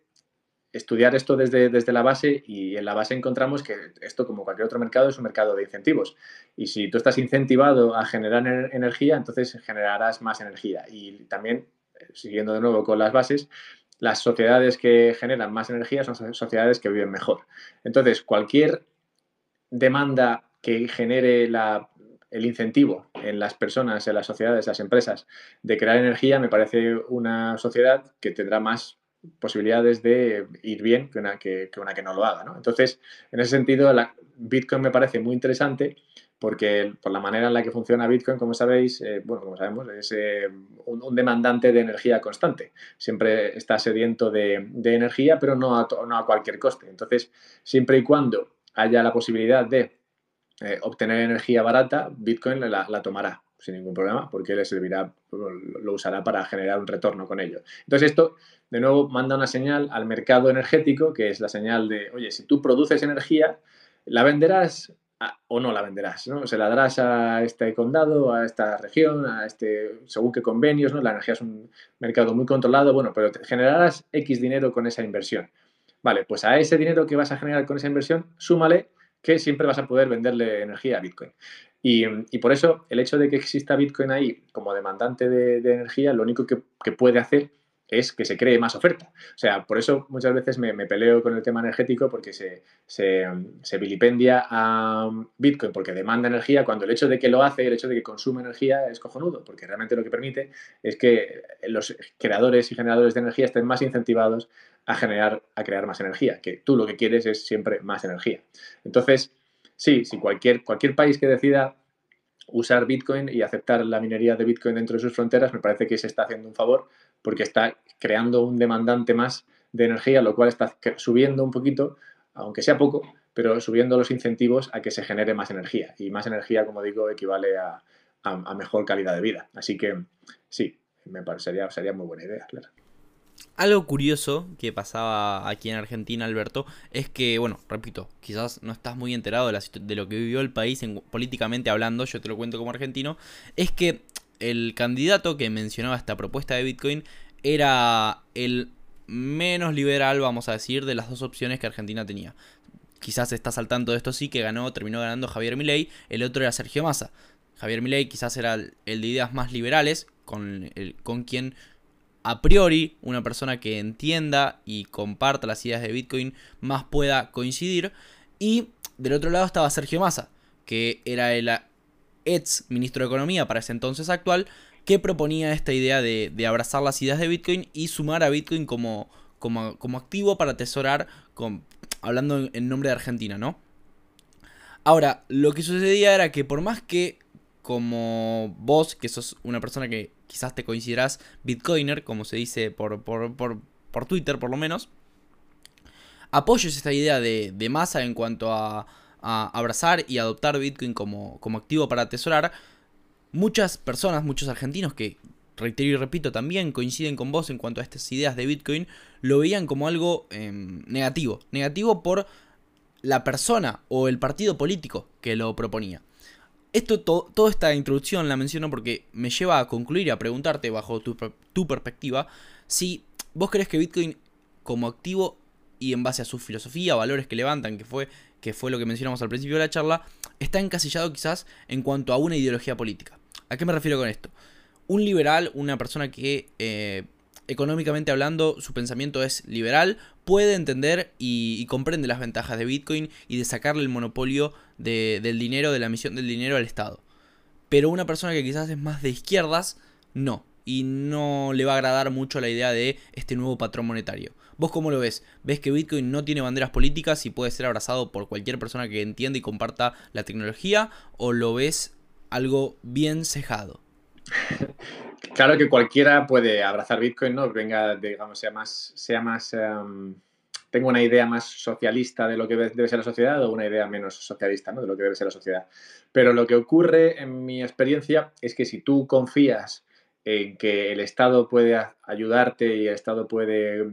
estudiar esto desde, desde, la base y en la base encontramos que esto, como cualquier otro mercado, es un mercado de incentivos. Y si tú estás incentivado a generar energía, entonces generarás más energía. Y también, eh, siguiendo de nuevo con las bases, las sociedades que generan más energía son sociedades que viven mejor. Entonces, cualquier demanda que genere el incentivo en las personas, en las sociedades, en las empresas de crear energía, me parece una sociedad que tendrá más posibilidades de ir bien que una que, una que no lo haga. Entonces, en ese sentido, la, Bitcoin me parece muy interesante porque por la manera en la que funciona Bitcoin, como sabéis, eh, bueno, como sabemos, es eh, un, demandante de energía constante. Siempre está sediento de, energía, pero no a, no a cualquier coste. Entonces, siempre y cuando haya la posibilidad de eh, obtener energía barata, Bitcoin la, tomará sin ningún problema porque le servirá, lo usará para generar un retorno con ello. Entonces esto, de nuevo, manda una señal al mercado energético, que es la señal de, oye, si tú produces energía, la venderás o no la venderás, ¿no? Se la darás a este condado, a esta región, a este, según qué convenios, ¿no? La energía es un mercado muy controlado, bueno, pero generarás X dinero con esa inversión. Vale, pues a ese dinero que vas a generar con esa inversión, súmale que siempre vas a poder venderle energía a Bitcoin. Y, por eso el hecho de que exista Bitcoin ahí como demandante de, energía, lo único que, puede hacer es que se cree más oferta. O sea, por eso muchas veces me, peleo con el tema energético porque se, se, vilipendia a Bitcoin porque demanda energía cuando el hecho de que lo hace, el hecho de que consume energía es cojonudo, porque realmente lo que permite es que los creadores y generadores de energía estén más incentivados a generar, a crear más energía, que tú lo que quieres es siempre más energía. Entonces, sí, si cualquier, cualquier país que decida usar Bitcoin y aceptar la minería de Bitcoin dentro de sus fronteras, me parece que se está haciendo un favor porque está creando un demandante más de energía, lo cual está subiendo un poquito, aunque sea poco, pero subiendo los incentivos a que se genere más energía. Y más energía, como digo, equivale a, a mejor calidad de vida. Así que sí, me parecería sería muy buena idea, claro. Algo curioso que pasaba aquí en Argentina, Alberto, es que, bueno, repito, quizás no estás muy enterado de, lo que vivió el país políticamente hablando, yo te lo cuento como argentino, es que el candidato que mencionaba esta propuesta de Bitcoin era el menos liberal, vamos a decir, de las dos opciones que Argentina tenía. Quizás estás al tanto de esto sí, que ganó, terminó ganando Javier Milei, el otro era Sergio Massa. Javier Milei quizás era el, de ideas más liberales, con, el, con quien a priori una persona que entienda y comparta las ideas de Bitcoin más pueda coincidir. Y del otro lado estaba Sergio Massa, que era el ex ministro de Economía para ese entonces actual, que proponía esta idea de, abrazar las ideas de Bitcoin y sumar a Bitcoin como, como, como activo para atesorar, con, hablando en nombre de Argentina, ¿no? Ahora, lo que sucedía era que por más que como vos, que sos una persona que quizás te consideras bitcoiner, como se dice por, por, Twitter por lo menos, apoyes esta idea de, masa en cuanto a, abrazar y adoptar Bitcoin como, como activo para atesorar, muchas personas, muchos argentinos que, reitero y repito, también coinciden con vos en cuanto a estas ideas de Bitcoin, lo veían como algo em, negativo. Negativo por la persona o el partido político que lo proponía. Esto, toda esta introducción la menciono porque me lleva a concluir y a preguntarte bajo tu, tu perspectiva si vos crees que Bitcoin como activo y en base a su filosofía, valores que levantan, que fue, que fue lo que mencionamos al principio de la charla, está encasillado quizás en cuanto a una ideología política. ¿A qué me refiero con esto? Un liberal, una persona que eh, económicamente hablando su pensamiento es liberal, puede entender y, comprende las ventajas de Bitcoin y de sacarle el monopolio del dinero, de la emisión del dinero al Estado. Pero una persona que quizás es más de izquierdas, no. Y no le va a agradar mucho la idea de este nuevo patrón monetario. ¿Vos cómo lo ves? ¿Ves que Bitcoin no tiene banderas políticas y puede ser abrazado por cualquier persona que entienda y comparta la tecnología? ¿O lo ves algo bien cejado? Claro que cualquiera puede abrazar Bitcoin, ¿no? Venga, digamos, sea más, sea más, em, tengo una idea más socialista de lo que debe ser la sociedad o una idea menos socialista, ¿no? De lo que debe ser la sociedad. Pero lo que ocurre en mi experiencia es que si tú confías en que el Estado puede ayudarte y el Estado puede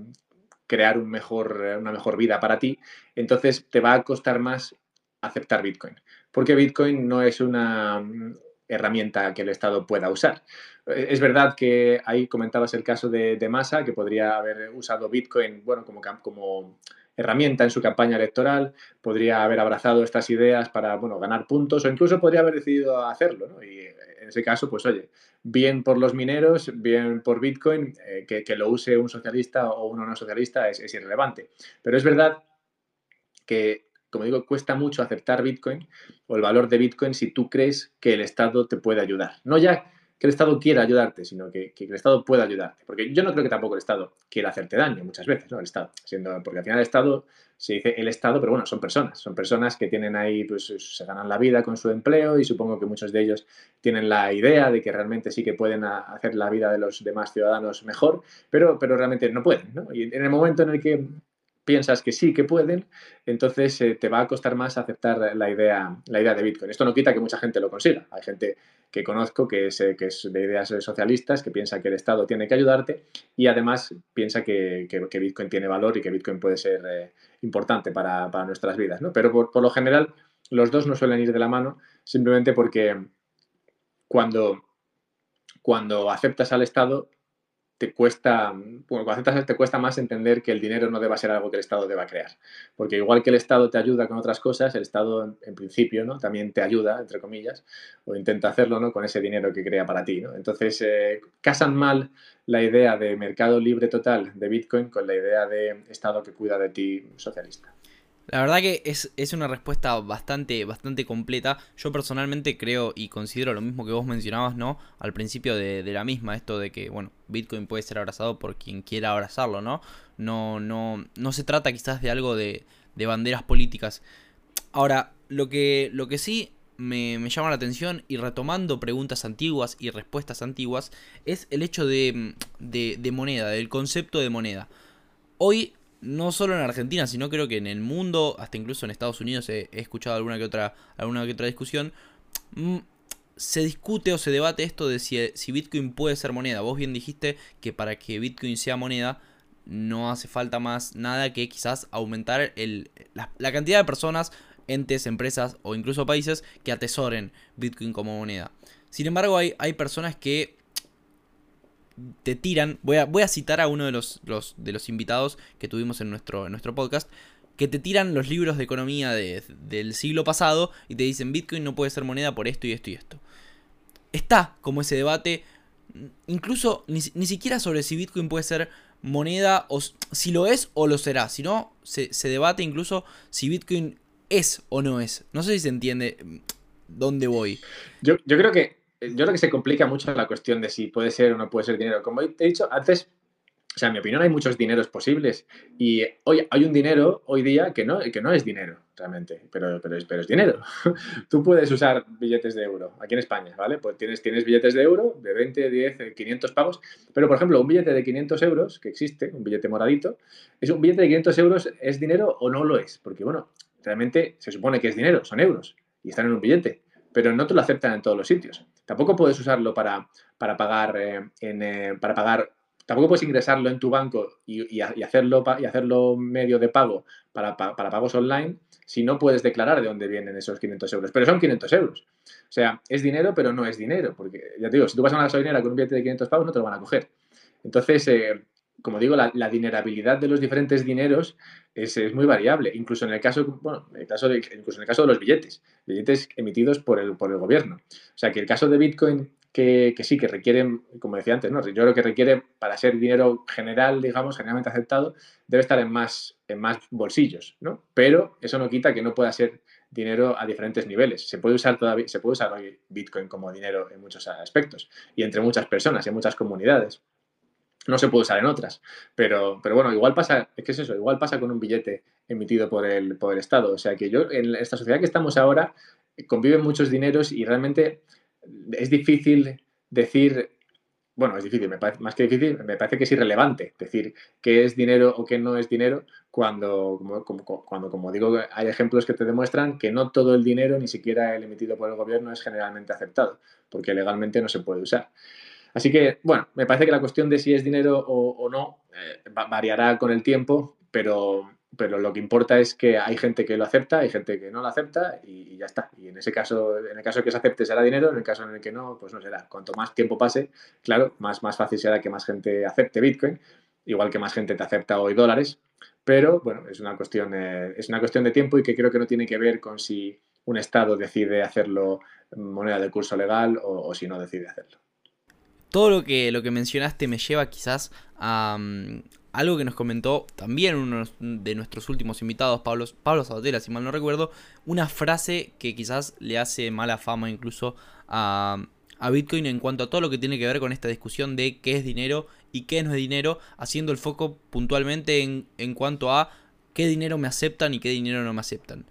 crear una mejor vida para ti, entonces te va a costar más aceptar Bitcoin. Porque Bitcoin no es una, herramienta que el Estado pueda usar. Eh, es verdad que ahí comentabas el caso de, de Massa, que podría haber usado Bitcoin bueno, como, como herramienta en su campaña electoral, podría haber abrazado estas ideas para bueno, ganar puntos o incluso podría haber decidido hacerlo. Y en ese caso, pues oye, bien por los mineros, bien por Bitcoin, eh, que, lo use un socialista o uno no socialista es irrelevante. Pero es verdad que como digo, cuesta mucho aceptar Bitcoin o el valor de Bitcoin si tú crees que el Estado te puede ayudar. No ya que el Estado quiera ayudarte, sino que, el Estado pueda ayudarte. Porque yo no creo que tampoco el Estado quiera hacerte daño muchas veces, ¿no? El Estado. Siendo, porque al final el Estado, se dice el Estado, pero bueno, son personas. Son personas que tienen ahí, pues se ganan la vida con su empleo y supongo que muchos de ellos tienen la idea de que realmente sí que pueden hacer la vida de los demás ciudadanos mejor, pero, pero realmente no pueden, ¿no? Y en el momento en el que piensas que sí, que pueden, entonces eh, te va a costar más aceptar la idea, la idea de Bitcoin. Esto no quita que mucha gente lo consiga. Hay gente que conozco que es, que es de ideas socialistas, que piensa que el Estado tiene que ayudarte y además piensa que, Bitcoin tiene valor y que Bitcoin puede ser eh, importante para, nuestras vidas. ¿no? Pero por, por lo general los dos no suelen ir de la mano simplemente porque cuando, cuando aceptas al Estado te cuesta, bueno, cuando aceptas te cuesta más entender que el dinero no deba ser algo que el Estado deba crear. Porque igual que el Estado te ayuda con otras cosas, el Estado en, principio ¿no? también te ayuda, entre comillas, o intenta hacerlo ¿no? con ese dinero que crea para ti. ¿no? Entonces, eh, casan mal la idea de mercado libre total de Bitcoin con la idea de Estado que cuida de ti socialista. La verdad que es, una respuesta bastante, bastante completa. Yo personalmente creo y considero lo mismo que vos mencionabas, ¿no? Al principio de, la misma, esto de que, bueno, Bitcoin puede ser abrazado por quien quiera abrazarlo, ¿no? No, no, no se trata quizás de algo de, de banderas políticas. Ahora, lo que, lo que sí me, me, llama la atención y retomando preguntas antiguas y respuestas antiguas es el hecho de, de moneda, del concepto de moneda. Hoy no solo en Argentina, sino creo que en el mundo, hasta incluso en Estados Unidos he, escuchado alguna que otra, alguna que otra discusión. Mm, se discute o se debate esto de si, Bitcoin puede ser moneda. Vos bien dijiste que para que Bitcoin sea moneda no hace falta más nada que quizás aumentar el, la, cantidad de personas, entes, empresas o incluso países que atesoren Bitcoin como moneda. Sin embargo, hay, hay personas que te tiran. Voy a, voy a citar a uno de los, de los invitados que tuvimos en nuestro, en nuestro podcast que te tiran los libros de economía del siglo pasado y te dicen Bitcoin no puede ser moneda por esto y esto y esto. Está como ese debate, incluso ni, siquiera sobre si Bitcoin puede ser moneda o si lo es o lo será, sino se, se debate incluso si Bitcoin es o no es. No sé si se entiende mm, dónde voy. Yo, yo creo que yo creo que se complica mucho la cuestión de si puede ser o no puede ser dinero. Como he dicho antes, o sea, en mi opinión hay muchos dineros posibles y hoy hay un dinero hoy día que no, que no es dinero realmente, pero, pero, es, pero es dinero. Tú puedes usar billetes de euro aquí en España, ¿vale? Pues tienes, tienes billetes de euro de 20, 10, 500 pagos, pero por ejemplo un billete de 500 euros que existe, un billete moradito, es un billete de 500 euros, ¿es dinero o no lo es? Porque bueno, realmente se supone que es dinero, son euros y están en un billete, pero no te lo aceptan en todos los sitios. Tampoco puedes usarlo para, para pagar, eh, en, eh, para pagar Tampoco puedes ingresarlo en tu banco y, hacerlo, y hacerlo medio de pago para, pagos online si no puedes declarar de dónde vienen esos 500 euros. Pero son 500 euros. O sea, es dinero, pero no es dinero. Porque, ya te digo, si tú vas a una gasolinera con un billete de 500 pavos, no te lo van a coger. Entonces, eh, como digo, la, dinerabilidad de los diferentes dineros es, muy variable. Incluso en el caso, bueno, en el caso de, incluso en el caso de los billetes, billetes emitidos por el, por el gobierno. O sea, que el caso de Bitcoin que, sí, que requieren, como decía antes, ¿no? yo creo que requiere, para ser dinero general, digamos, generalmente aceptado, debe estar en más, en más bolsillos, ¿no? Pero eso no quita que no pueda ser dinero a diferentes niveles. Se puede usar todavía, se puede usar hoy Bitcoin como dinero en muchos aspectos y entre muchas personas y en muchas comunidades. No se puede usar en otras. Pero, pero bueno, igual pasa, es eso, igual pasa con un billete emitido por el, por el Estado. O sea que yo, en esta sociedad que estamos ahora, conviven muchos dineros y realmente es difícil decir, bueno, es difícil, me parece, más que difícil, me parece que es irrelevante decir qué es dinero o qué no es dinero cuando como, cuando, como digo, hay ejemplos que te demuestran que no todo el dinero, ni siquiera el emitido por el gobierno, es generalmente aceptado, porque legalmente no se puede usar. Así que, bueno, me parece que la cuestión de si es dinero o, no eh, variará con el tiempo, pero pero lo que importa es que hay gente que lo acepta, hay gente que no lo acepta y, ya está. Y en ese caso, en el caso que se acepte será dinero, en el caso en el que no, pues no será. Cuanto más tiempo pase, claro, más, más fácil será que más gente acepte Bitcoin, igual que más gente te acepta hoy dólares, pero bueno, es una cuestión, eh, es una cuestión de tiempo y que creo que no tiene que ver con si un Estado decide hacerlo moneda de curso legal o, si no decide hacerlo. Todo lo que, lo que mencionaste me lleva quizás a, mm, algo que nos comentó también uno de nuestros últimos invitados, Pablo, Pablo Sabatella, si mal no recuerdo, una frase que quizás le hace mala fama incluso a, Bitcoin en cuanto a todo lo que tiene que ver con esta discusión de qué es dinero y qué no es dinero, haciendo el foco puntualmente en, en cuanto a qué dinero me aceptan y qué dinero no me aceptan.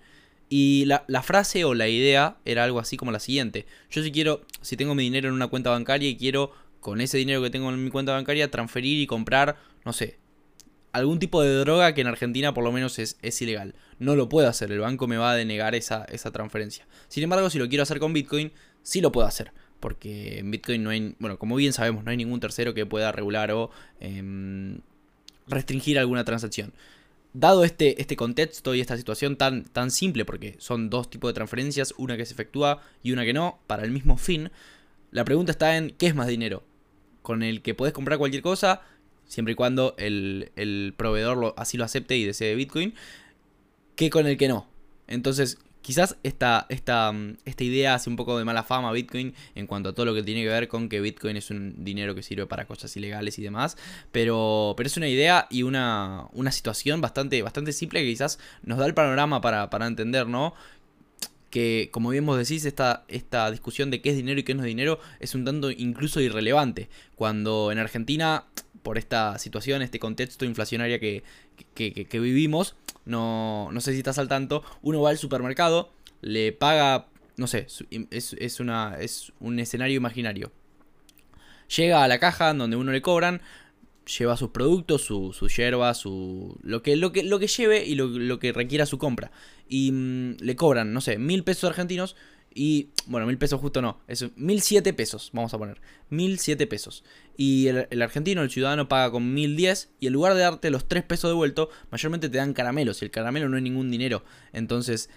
Y la, la, frase o la idea era algo así como la siguiente. Yo si quiero, si tengo mi dinero en una cuenta bancaria y quiero con ese dinero que tengo en mi cuenta bancaria transferir y comprar, no sé, algún tipo de droga que en Argentina por lo menos es, ilegal. No lo puedo hacer, el banco me va a denegar esa, esa transferencia. Sin embargo, si lo quiero hacer con Bitcoin, sí lo puedo hacer. Porque en Bitcoin no hay, bueno, como bien sabemos, no hay ningún tercero que pueda regular o em, restringir alguna transacción. Dado este, este contexto y esta situación tan, tan simple, porque son dos tipos de transferencias, una que se efectúa y una que no, para el mismo fin, la pregunta está en ¿qué es más dinero? Con el que puedes comprar cualquier cosa, siempre y cuando el, proveedor así lo acepte y desee Bitcoin, que con el que no. Entonces, quizás esta, esta, mm, esta idea hace un poco de mala fama a Bitcoin en cuanto a todo lo que tiene que ver con que Bitcoin es un dinero que sirve para cosas ilegales y demás. Pero, pero es una idea y una, una situación bastante, bastante simple que quizás nos da el panorama para, para entender, ¿no? Que, como bien vos decís, esta, esta discusión de qué es dinero y qué no es dinero es un tanto incluso irrelevante. Cuando en Argentina por esta situación, este contexto inflacionario que, que, vivimos, no, no sé si estás al tanto, uno va al supermercado, le paga, no sé, es, es, una, es un escenario imaginario. Llega a la caja donde uno le cobran, lleva sus productos, su, su yerba, su, lo, que, lo, que, lo que lleve y lo, que requiera su compra. Y mm, le cobran, no sé, mil pesos argentinos Y, bueno, mil pesos justo no, es mil siete pesos, vamos a poner, mil siete pesos. Y el, argentino, el ciudadano, paga con mil diez y en lugar de darte los tres pesos de vuelto, mayormente te dan caramelos y el caramelo no es ningún dinero. Entonces,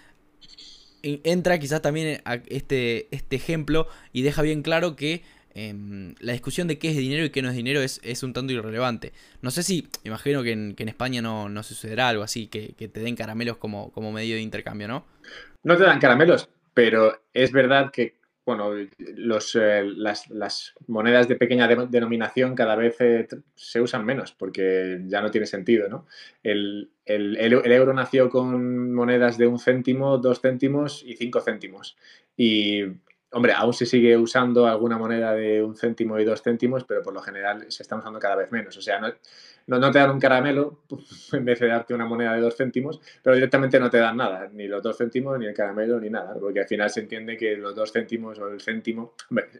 entra quizás también este, este ejemplo y deja bien claro que Em, la discusión de qué es dinero y qué no es dinero es, es un tanto irrelevante. No sé si, imagino que en, España no, no, sucederá algo así, que, te den caramelos como, como medio de intercambio, ¿no? No te dan caramelos, pero es verdad que bueno, los, eh, las, monedas de pequeña denominación cada vez eh, se usan menos porque ya no tiene sentido, ¿no? El, el, el, euro nació con monedas de un céntimo, dos céntimos y cinco céntimos. Y Hombre, aún se sigue usando alguna moneda de un céntimo y dos céntimos, pero por lo general se está usando cada vez menos. O sea, no, te dan un caramelo en vez de darte una moneda de dos céntimos, pero directamente no te dan nada, ni los dos céntimos, ni el caramelo, ni nada, porque al final se entiende que los dos céntimos o el céntimo,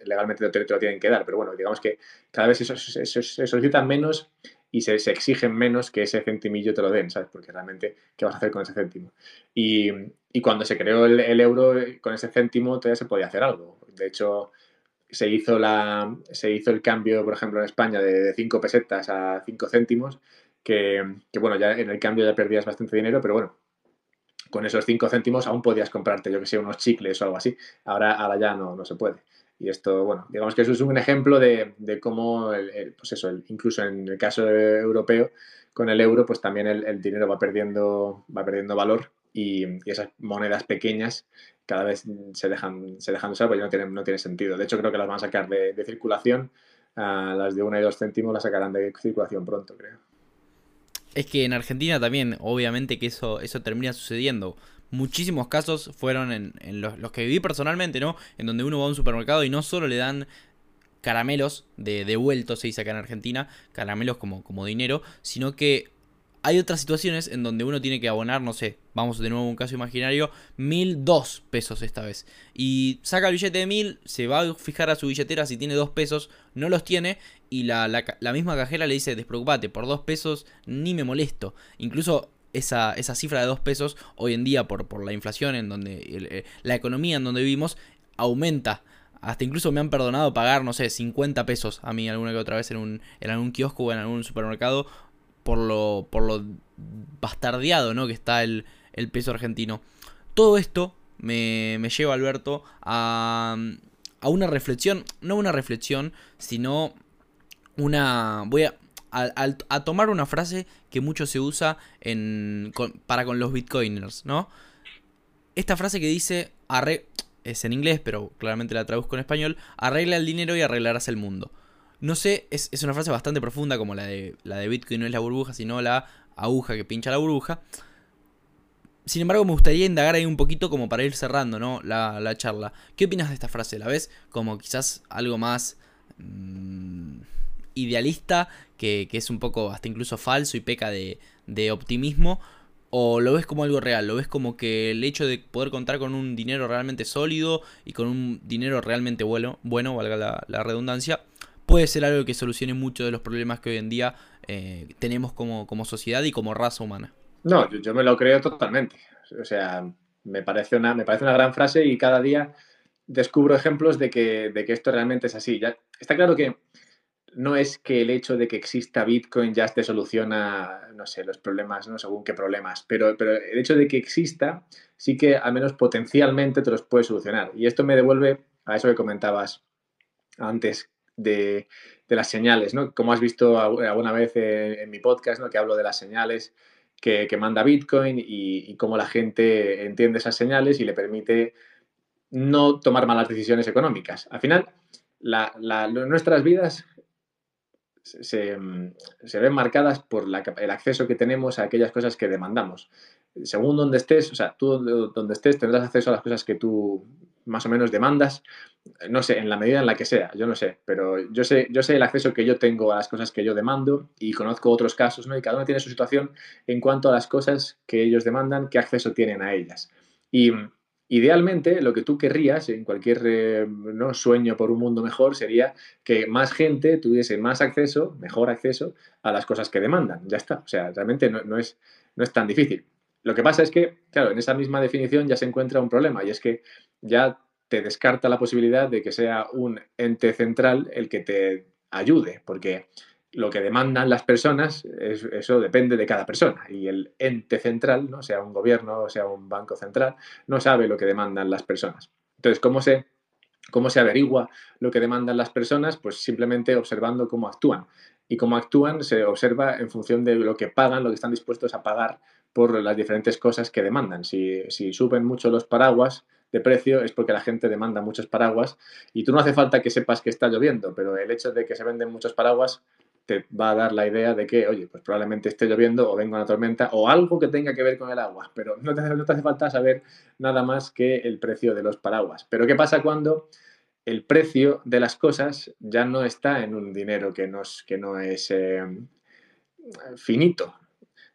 legalmente te, lo tienen que dar, pero bueno, digamos que cada vez se, se solicitan menos y se, exigen menos que ese centimillo te lo den, ¿sabes? Porque realmente, ¿qué vas a hacer con ese céntimo? Y, cuando se creó el, euro, con ese céntimo todavía se podía hacer algo. De hecho, se hizo, la, se hizo el cambio, por ejemplo, en España de 5 pesetas a 5 céntimos, que, bueno, ya en el cambio ya perdías bastante dinero, pero bueno, con esos 5 céntimos aún podías comprarte, yo que sé, unos chicles o algo así. Ahora, ahora ya no, no se puede. Y esto, bueno, digamos que eso es un ejemplo de, cómo, pues eso, incluso en el caso europeo, con el euro, pues también el, dinero va perdiendo, va perdiendo valor y, esas monedas pequeñas cada vez se dejan, se dejan usar porque no tiene, no tiene sentido. De hecho, creo que las van a sacar de, circulación, las de una y dos céntimos las sacarán de circulación pronto, creo. Es que en Argentina también, obviamente que eso, eso termina sucediendo muchísimos casos fueron en, los, que viví personalmente, ¿no? En donde uno va a un supermercado y no solo le dan caramelos de devuelto, se dice acá en Argentina, caramelos como, como dinero, sino que hay otras situaciones en donde uno tiene que abonar, no sé, vamos de nuevo a un caso imaginario, mil dos pesos esta vez. Y saca el billete de mil, se va a fijar a su billetera si tiene dos pesos, no los tiene, y la, la misma cajera le dice, despreocupate, por dos pesos ni me molesto. Incluso esa, esa cifra de 2 pesos hoy en día por, por la inflación, en donde eh, la economía en donde vivimos aumenta. Hasta incluso me han perdonado pagar, no sé, 50 pesos a mí alguna que otra vez en un, en algún kiosco o en algún supermercado por lo, por lo bastardeado ¿no? que está el, el peso argentino. Todo esto me, me lleva, Alberto, a, a una reflexión, no una reflexión, sino una... Voy a, a, tomar una frase que mucho se usa para con los bitcoiners, ¿no? Esta frase que dice, es en inglés, pero claramente la traduzco en español, arregla el dinero y arreglarás el mundo. No sé, es, una frase bastante profunda como la de, la de Bitcoin, no es la burbuja, sino la aguja que pincha la burbuja. Sin embargo, me gustaría indagar ahí un poquito como para ir cerrando ¿no? la, la charla. ¿Qué opinas de esta frase? ¿La ves como quizás algo más... Mmm, idealista que, es un poco hasta incluso falso y peca de, optimismo? ¿O lo ves como algo real? ¿Lo ves como que el hecho de poder contar con un dinero realmente sólido y con un dinero realmente bueno, bueno valga la, redundancia, puede ser algo que solucione muchos de los problemas que hoy en día eh, tenemos como, sociedad y como raza humana? No, yo, me lo creo totalmente. O sea, me parece una, me parece una gran frase y cada día descubro ejemplos de que, de que esto realmente es así. Ya, está claro que no es que el hecho de que exista Bitcoin ya te soluciona, no sé, los problemas, no según qué problemas, pero, pero el hecho de que exista sí que al menos potencialmente te los puede solucionar. Y esto me devuelve a eso que comentabas antes de, las señales, ¿no? Como has visto alguna vez en, mi podcast, ¿no? Que hablo de las señales que, manda Bitcoin y, cómo la gente entiende esas señales y le permite no tomar malas decisiones económicas. Al final, nuestras vidas Se, ven marcadas por el acceso que tenemos a aquellas cosas que demandamos. Según donde estés, o sea, tú donde estés tendrás acceso a las cosas que tú más o menos demandas, no sé, en la medida en la que sea, yo no sé, pero yo sé, yo sé el acceso que yo tengo a las cosas que yo demando y conozco otros casos, ¿no? Y cada uno tiene su situación en cuanto a las cosas que ellos demandan, qué acceso tienen a ellas. Y Idealmente, lo que tú querrías en cualquier eh, ¿no? sueño por un mundo mejor sería que más gente tuviese más acceso, mejor acceso a las cosas que demandan. Ya está. O sea, realmente no, es, no es tan difícil. Lo que pasa es que, claro, en esa misma definición ya se encuentra un problema y es que ya te descarta la posibilidad de que sea un ente central el que te ayude, porque lo que demandan las personas, eso depende de cada persona. Y el ente central, ¿no? sea un gobierno sea un banco central, no sabe lo que demandan las personas. Entonces, ¿cómo se, ¿cómo se averigua lo que demandan las personas? Pues simplemente observando cómo actúan. Y cómo actúan se observa en función de lo que pagan, lo que están dispuestos a pagar por las diferentes cosas que demandan. Si, si suben mucho los paraguas, de precio es porque la gente demanda muchos paraguas y tú no hace falta que sepas que está lloviendo, pero el hecho de que se venden muchos paraguas te va a dar la idea de que, oye, pues probablemente esté lloviendo o venga una tormenta o algo que tenga que ver con el agua, pero no te, no hace falta saber nada más que el precio de los paraguas. Pero ¿qué pasa cuando el precio de las cosas ya no está en un dinero que, que no es eh, finito?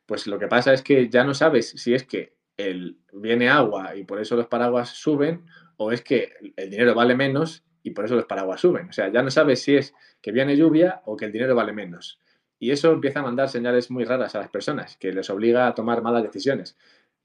Pues lo que pasa es que ya no sabes si es que el, viene agua y por eso los paraguas suben, o es que el dinero vale menos y por eso los paraguas suben. O sea, ya no sabes si es que viene lluvia o que el dinero vale menos. Y eso empieza a mandar señales muy raras a las personas, que les obliga a tomar malas decisiones.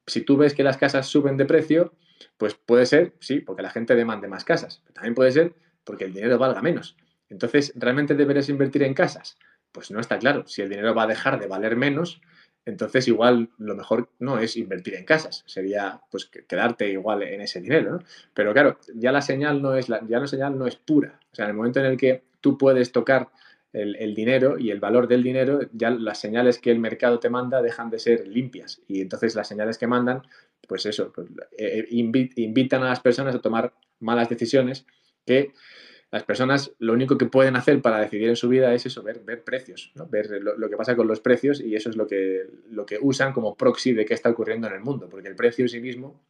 Si tú ves que las casas suben de precio, pues puede ser, sí, porque la gente demande más casas, pero también puede ser porque el dinero valga menos. Entonces, ¿realmente deberías invertir en casas? Pues no está claro. Si el dinero va a dejar de valer menos, entonces, igual lo mejor no es invertir en casas, sería pues quedarte igual en ese dinero, ¿no? Pero claro, ya la señal no es la, ya la señal no es pura. O sea, en el momento en el que tú puedes tocar el, dinero y el valor del dinero, ya las señales que el mercado te manda dejan de ser limpias. Y entonces las señales que mandan, pues eso, pues, eh, eh, invitan a las personas a tomar malas decisiones que las personas lo único que pueden hacer para decidir en su vida es eso, ver, ver precios, ver lo, que pasa con los precios y eso es lo que, lo que usan como proxy de qué está ocurriendo en el mundo, porque el precio en sí mismo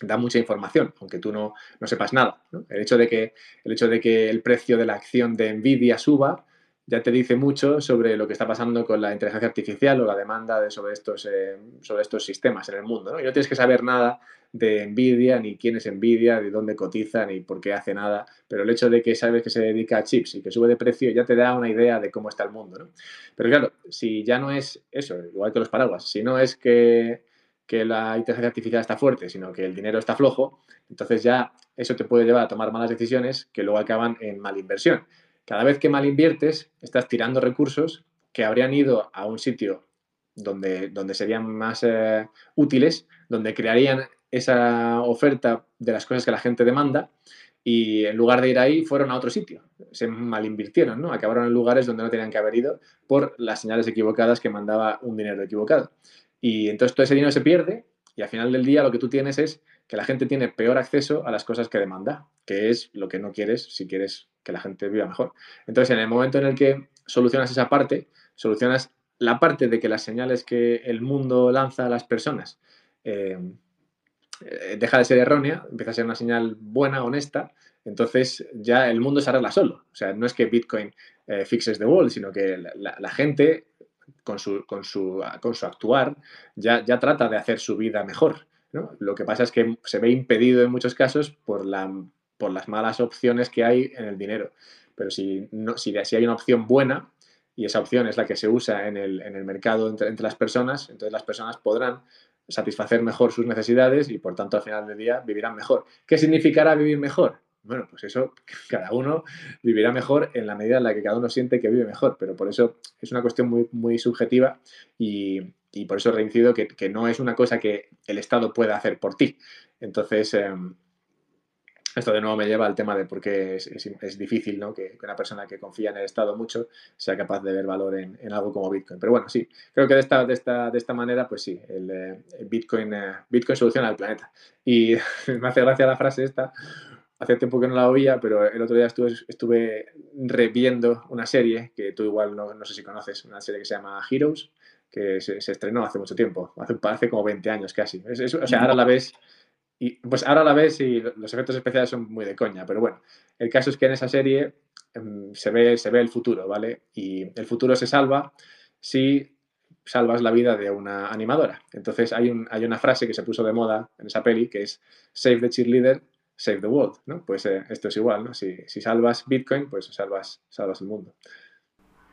da mucha información, aunque tú no, no sepas nada. El, hecho de que, el hecho de que el precio de la acción de Nvidia suba ya te dice mucho sobre lo que está pasando con la inteligencia artificial o la demanda de, sobre, estos, eh, sobre estos sistemas en el mundo. ¿no? Y no tienes que saber nada de Nvidia, ni quién es Nvidia, de dónde cotiza, ni por qué hace nada, pero el hecho de que sabes que se dedica a chips y que sube de precio ya te da una idea de cómo está el mundo. ¿no? Pero claro, si ya no es eso, igual que los paraguas, si no es que, que la inteligencia artificial está fuerte, sino que el dinero está flojo, entonces ya eso te puede llevar a tomar malas decisiones que luego acaban en mala inversión. Cada vez que mal inviertes, estás tirando recursos que habrían ido a un sitio donde, donde serían más eh, útiles, donde crearían esa oferta de las cosas que la gente demanda y en lugar de ir ahí fueron a otro sitio. Se mal invirtieron, ¿no? Acabaron en lugares donde no tenían que haber ido por las señales equivocadas que mandaba un dinero equivocado. Y entonces todo ese dinero se pierde y al final del día lo que tú tienes es que la gente tiene peor acceso a las cosas que demanda, que es lo que no quieres si quieres que la gente viva mejor. Entonces, en el momento en el que solucionas esa parte, solucionas la parte de que las señales que el mundo lanza a las personas eh, eh, deja de ser errónea, empieza a ser una señal buena, honesta, entonces ya el mundo se arregla solo. O sea, no es que Bitcoin eh, fixes the world, sino que la, gente con su, con su, con su actuar ya, ya, trata de hacer su vida mejor. Lo que pasa es que se ve impedido en muchos casos por, la, por las malas opciones que hay en el dinero. Pero si, no, si, si hay una opción buena, y esa opción es la que se usa en el, mercado entre, entre, las personas, entonces las personas podrán satisfacer mejor sus necesidades y por tanto al final del día vivirán mejor. ¿Qué significará vivir mejor? Bueno, pues eso, cada uno vivirá mejor en la medida en la que cada uno siente que vive mejor, pero por eso es una cuestión muy, muy subjetiva y, y por eso reincido que, que, no es una cosa que el Estado pueda hacer por ti. Entonces, eh, esto de nuevo me lleva al tema de por qué es, difícil ¿no? que, una persona que confía en el Estado mucho sea capaz de ver valor en, algo como Bitcoin. Pero bueno, sí, creo que de esta, de esta, de esta manera, pues sí, el, eh, Bitcoin, eh, Bitcoin soluciona el planeta. Y me hace gracia la frase esta. Hace tiempo que no la oía, pero el otro día estuve, estuve reviendo una serie que tú igual no, no sé si conoces, una serie que se llama Heroes, que se, estrenó hace mucho tiempo, hace, hace como 20 años casi. o sea, ahora la ves y pues ahora la ves y los efectos especiales son muy de coña, pero bueno, el caso es que en esa serie em, se, ve, se ve el futuro, ¿vale? Y el futuro se salva si salvas la vida de una animadora. Entonces hay, un, hay una frase que se puso de moda en esa peli que es Save the cheerleader, save the world, ¿no? Pues eh, esto es igual, ¿no? Si, si, salvas Bitcoin, pues salvas, salvas el mundo.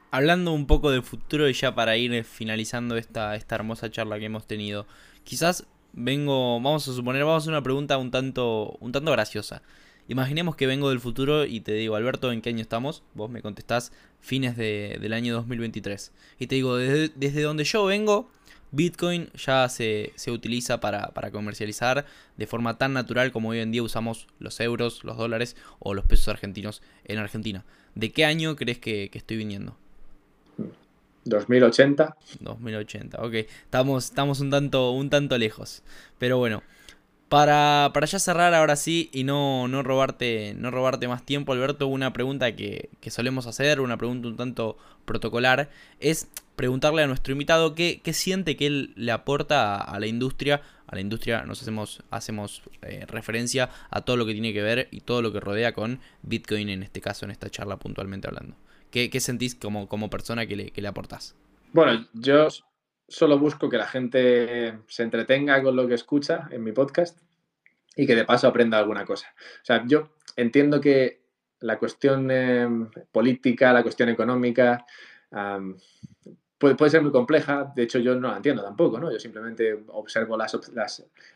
Hablando un poco de futuro y ya para ir finalizando esta, esta hermosa charla que hemos tenido, quizás vengo, vamos a suponer, vamos a hacer una pregunta un tanto, un tanto graciosa. Imaginemos que vengo del futuro y te digo, Alberto, ¿en qué año estamos? Vos me contestás fines del año 2023. Y te digo, desde, donde yo vengo, Bitcoin ya se, utiliza para, comercializar de forma tan natural como hoy en día usamos los euros, los dólares o los pesos argentinos en Argentina. ¿De qué año crees que, estoy viniendo? 2080. 2080, ok. Estamos, estamos un, tanto, un tanto lejos. Pero bueno, para, para ya cerrar ahora sí y no, no, robarte, no robarte más tiempo, Alberto, una pregunta que, solemos hacer, una pregunta un tanto protocolar, es preguntarle a nuestro invitado qué, qué siente que él le aporta a, la industria. A la industria nos hacemos, hacemos eh, referencia a todo lo que tiene que ver y todo lo que rodea con Bitcoin en este caso, en esta charla puntualmente hablando. ¿Qué, sentís como, como persona que le, que le aportás? Bueno, yo solo busco que la gente se entretenga con lo que escucha en mi podcast y que de paso aprenda alguna cosa. O sea, yo entiendo que la cuestión em, política, la cuestión económica, puede, ser muy compleja, de hecho yo no la entiendo tampoco, ¿no? Yo simplemente observo las,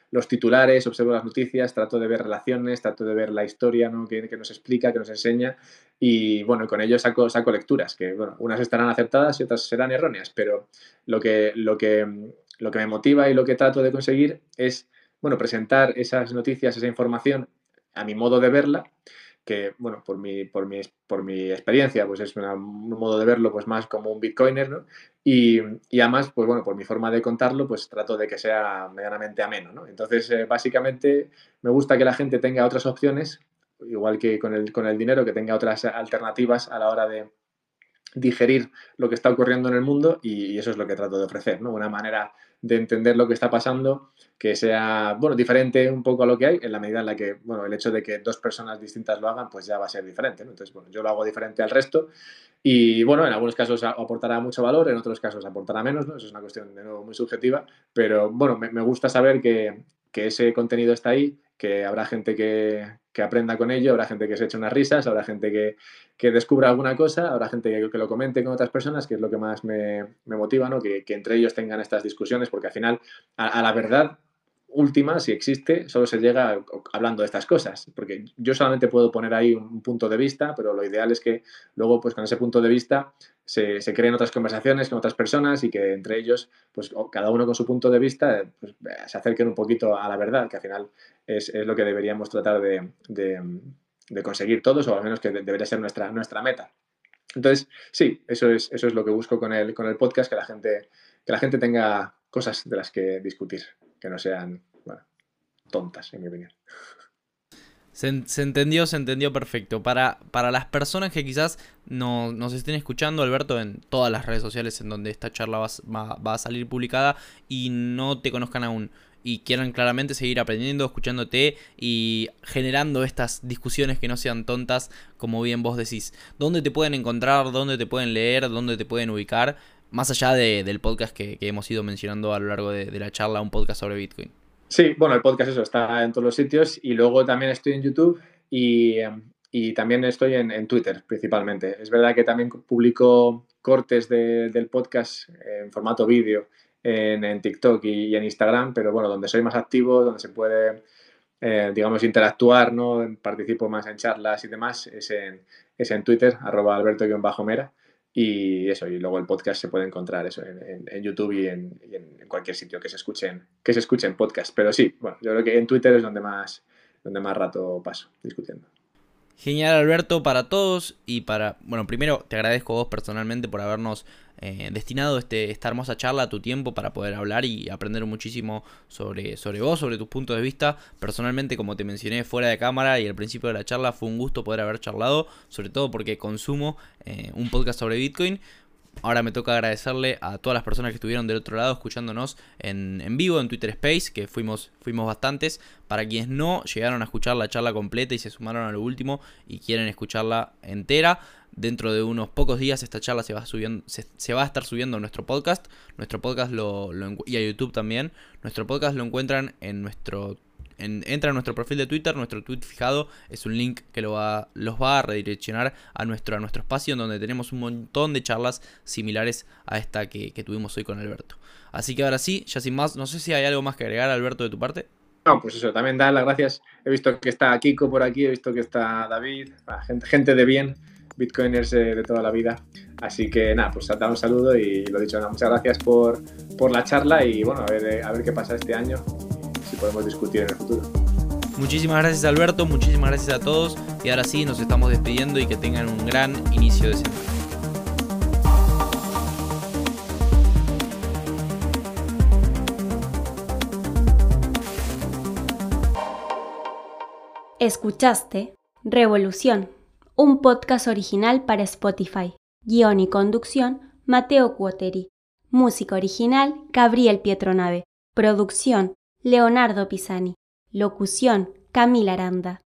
los titulares, observo las noticias, trato de ver relaciones, trato de ver la historia ¿no? que, nos explica, que nos enseña y bueno, con ello saco, saco lecturas, que bueno, unas estarán acertadas y otras serán erróneas, pero lo que, lo que, lo que me motiva y lo que trato de conseguir es, bueno, presentar esas noticias, esa información a mi modo de verla que, bueno, por mi, por mi, por mi experiencia, pues es un modo de verlo pues más como un bitcoiner, ¿no? Y, y, además, pues bueno, por mi forma de contarlo, pues trato de que sea medianamente ameno, ¿no? Entonces, eh, básicamente, me gusta que la gente tenga otras opciones, igual que con el, con el dinero, que tenga otras alternativas a la hora de digerir lo que está ocurriendo en el mundo y, eso es lo que trato de ofrecer, ¿no? Una manera de entender lo que está pasando que sea, bueno, diferente un poco a lo que hay, en la medida en la que, bueno, el hecho de que dos personas distintas lo hagan, pues ya va a ser diferente. Entonces, bueno, yo lo hago diferente al resto y, bueno, en algunos casos aportará mucho valor, en otros casos aportará menos, ¿no? Eso es una cuestión, de nuevo, muy subjetiva, pero, bueno, me, me gusta saber que, que ese contenido está ahí, que habrá gente que, que, aprenda con ello, habrá gente que se eche unas risas, habrá gente que, que descubra alguna cosa, habrá gente que, que, lo comente con otras personas, que es lo que más me, me motiva, ¿no? que, entre ellos tengan estas discusiones, porque al final a la verdad última, si existe, solo se llega hablando de estas cosas, porque yo solamente puedo poner ahí un punto de vista, pero lo ideal es que luego, pues con ese punto de vista, se, se creen otras conversaciones con otras personas y que entre ellos, pues cada uno con su punto de vista, pues, se acerquen un poquito a la verdad, que al final es, lo que deberíamos tratar de, de, conseguir todos, o al menos que debería ser nuestra, nuestra meta. Entonces, sí, eso es, eso es lo que busco con el, con el podcast, que la gente, que la gente tenga cosas de las que discutir que no sean tontas, en mi opinión. Se, entendió, se entendió perfecto. Para, para las personas que quizás no, nos estén escuchando, Alberto, en todas las redes sociales en donde esta charla va, va, a salir publicada y no te conozcan aún y quieran claramente seguir aprendiendo, escuchándote y generando estas discusiones que no sean tontas, como bien vos decís. ¿Dónde te pueden encontrar? ¿Dónde te pueden leer? ¿Dónde te pueden ubicar? Más allá del podcast que, hemos ido mencionando a lo largo de, la charla, un podcast sobre Bitcoin. Sí, bueno, el podcast eso está en todos los sitios y luego también estoy en YouTube y, también estoy en, Twitter principalmente. Es verdad que también publico cortes del podcast en formato vídeo en, TikTok y, en Instagram, pero bueno, donde soy más activo, donde se puede, eh, digamos, interactuar, ¿no? Participo más en charlas y demás, es en, es en Twitter, arroba alberto-mera. Y eso, y luego el podcast se puede encontrar eso en, YouTube y, en, cualquier sitio que se escuchen, que se escuchen podcast. Pero sí, bueno, yo creo que en Twitter es donde más, donde más rato paso discutiendo. Genial Alberto para todos y para, bueno, primero te agradezco a vos personalmente por habernos eh, destinado este, esta hermosa charla a tu tiempo para poder hablar y aprender muchísimo sobre, sobre vos, sobre tus puntos de vista. Personalmente, como te mencioné fuera de cámara y al principio de la charla, fue un gusto poder haber charlado, sobre todo porque consumo eh, un podcast sobre Bitcoin. Ahora me toca agradecerle a todas las personas que estuvieron del otro lado escuchándonos en, en, vivo, en Twitter Space, que fuimos, fuimos bastantes. Para quienes no llegaron a escuchar la charla completa y se sumaron a lo último y quieren escucharla entera, dentro de unos pocos días esta charla se va, subiendo, se, va a estar subiendo a nuestro podcast. Nuestro podcast lo, y a YouTube también. Nuestro podcast lo encuentran en nuestro entra a nuestro perfil de Twitter, nuestro tweet fijado es un link que lo va, los va a redireccionar a nuestro, a nuestro espacio en donde tenemos un montón de charlas similares a esta que, tuvimos hoy con Alberto. Así que ahora sí, ya sin más, no sé si hay algo más que agregar Alberto de tu parte. No, pues eso, también dar las gracias. He visto que está Kiko por aquí, he visto que está David, gente, gente de bien, bitcoiners de toda la vida. Así que nada, pues dar un saludo y lo dicho, muchas gracias por, por la charla y bueno, a ver, a ver qué pasa este año, podemos discutir en el futuro. Muchísimas gracias Alberto, muchísimas gracias a todos y ahora sí nos estamos despidiendo y que tengan un gran inicio de semana. Escuchaste Revolución, un podcast original para Spotify. Guión y conducción, Mateo Cuoteri. Música original, Gabriel Pietronave. Producción, Leonardo Pisani. Locución, Camila Aranda.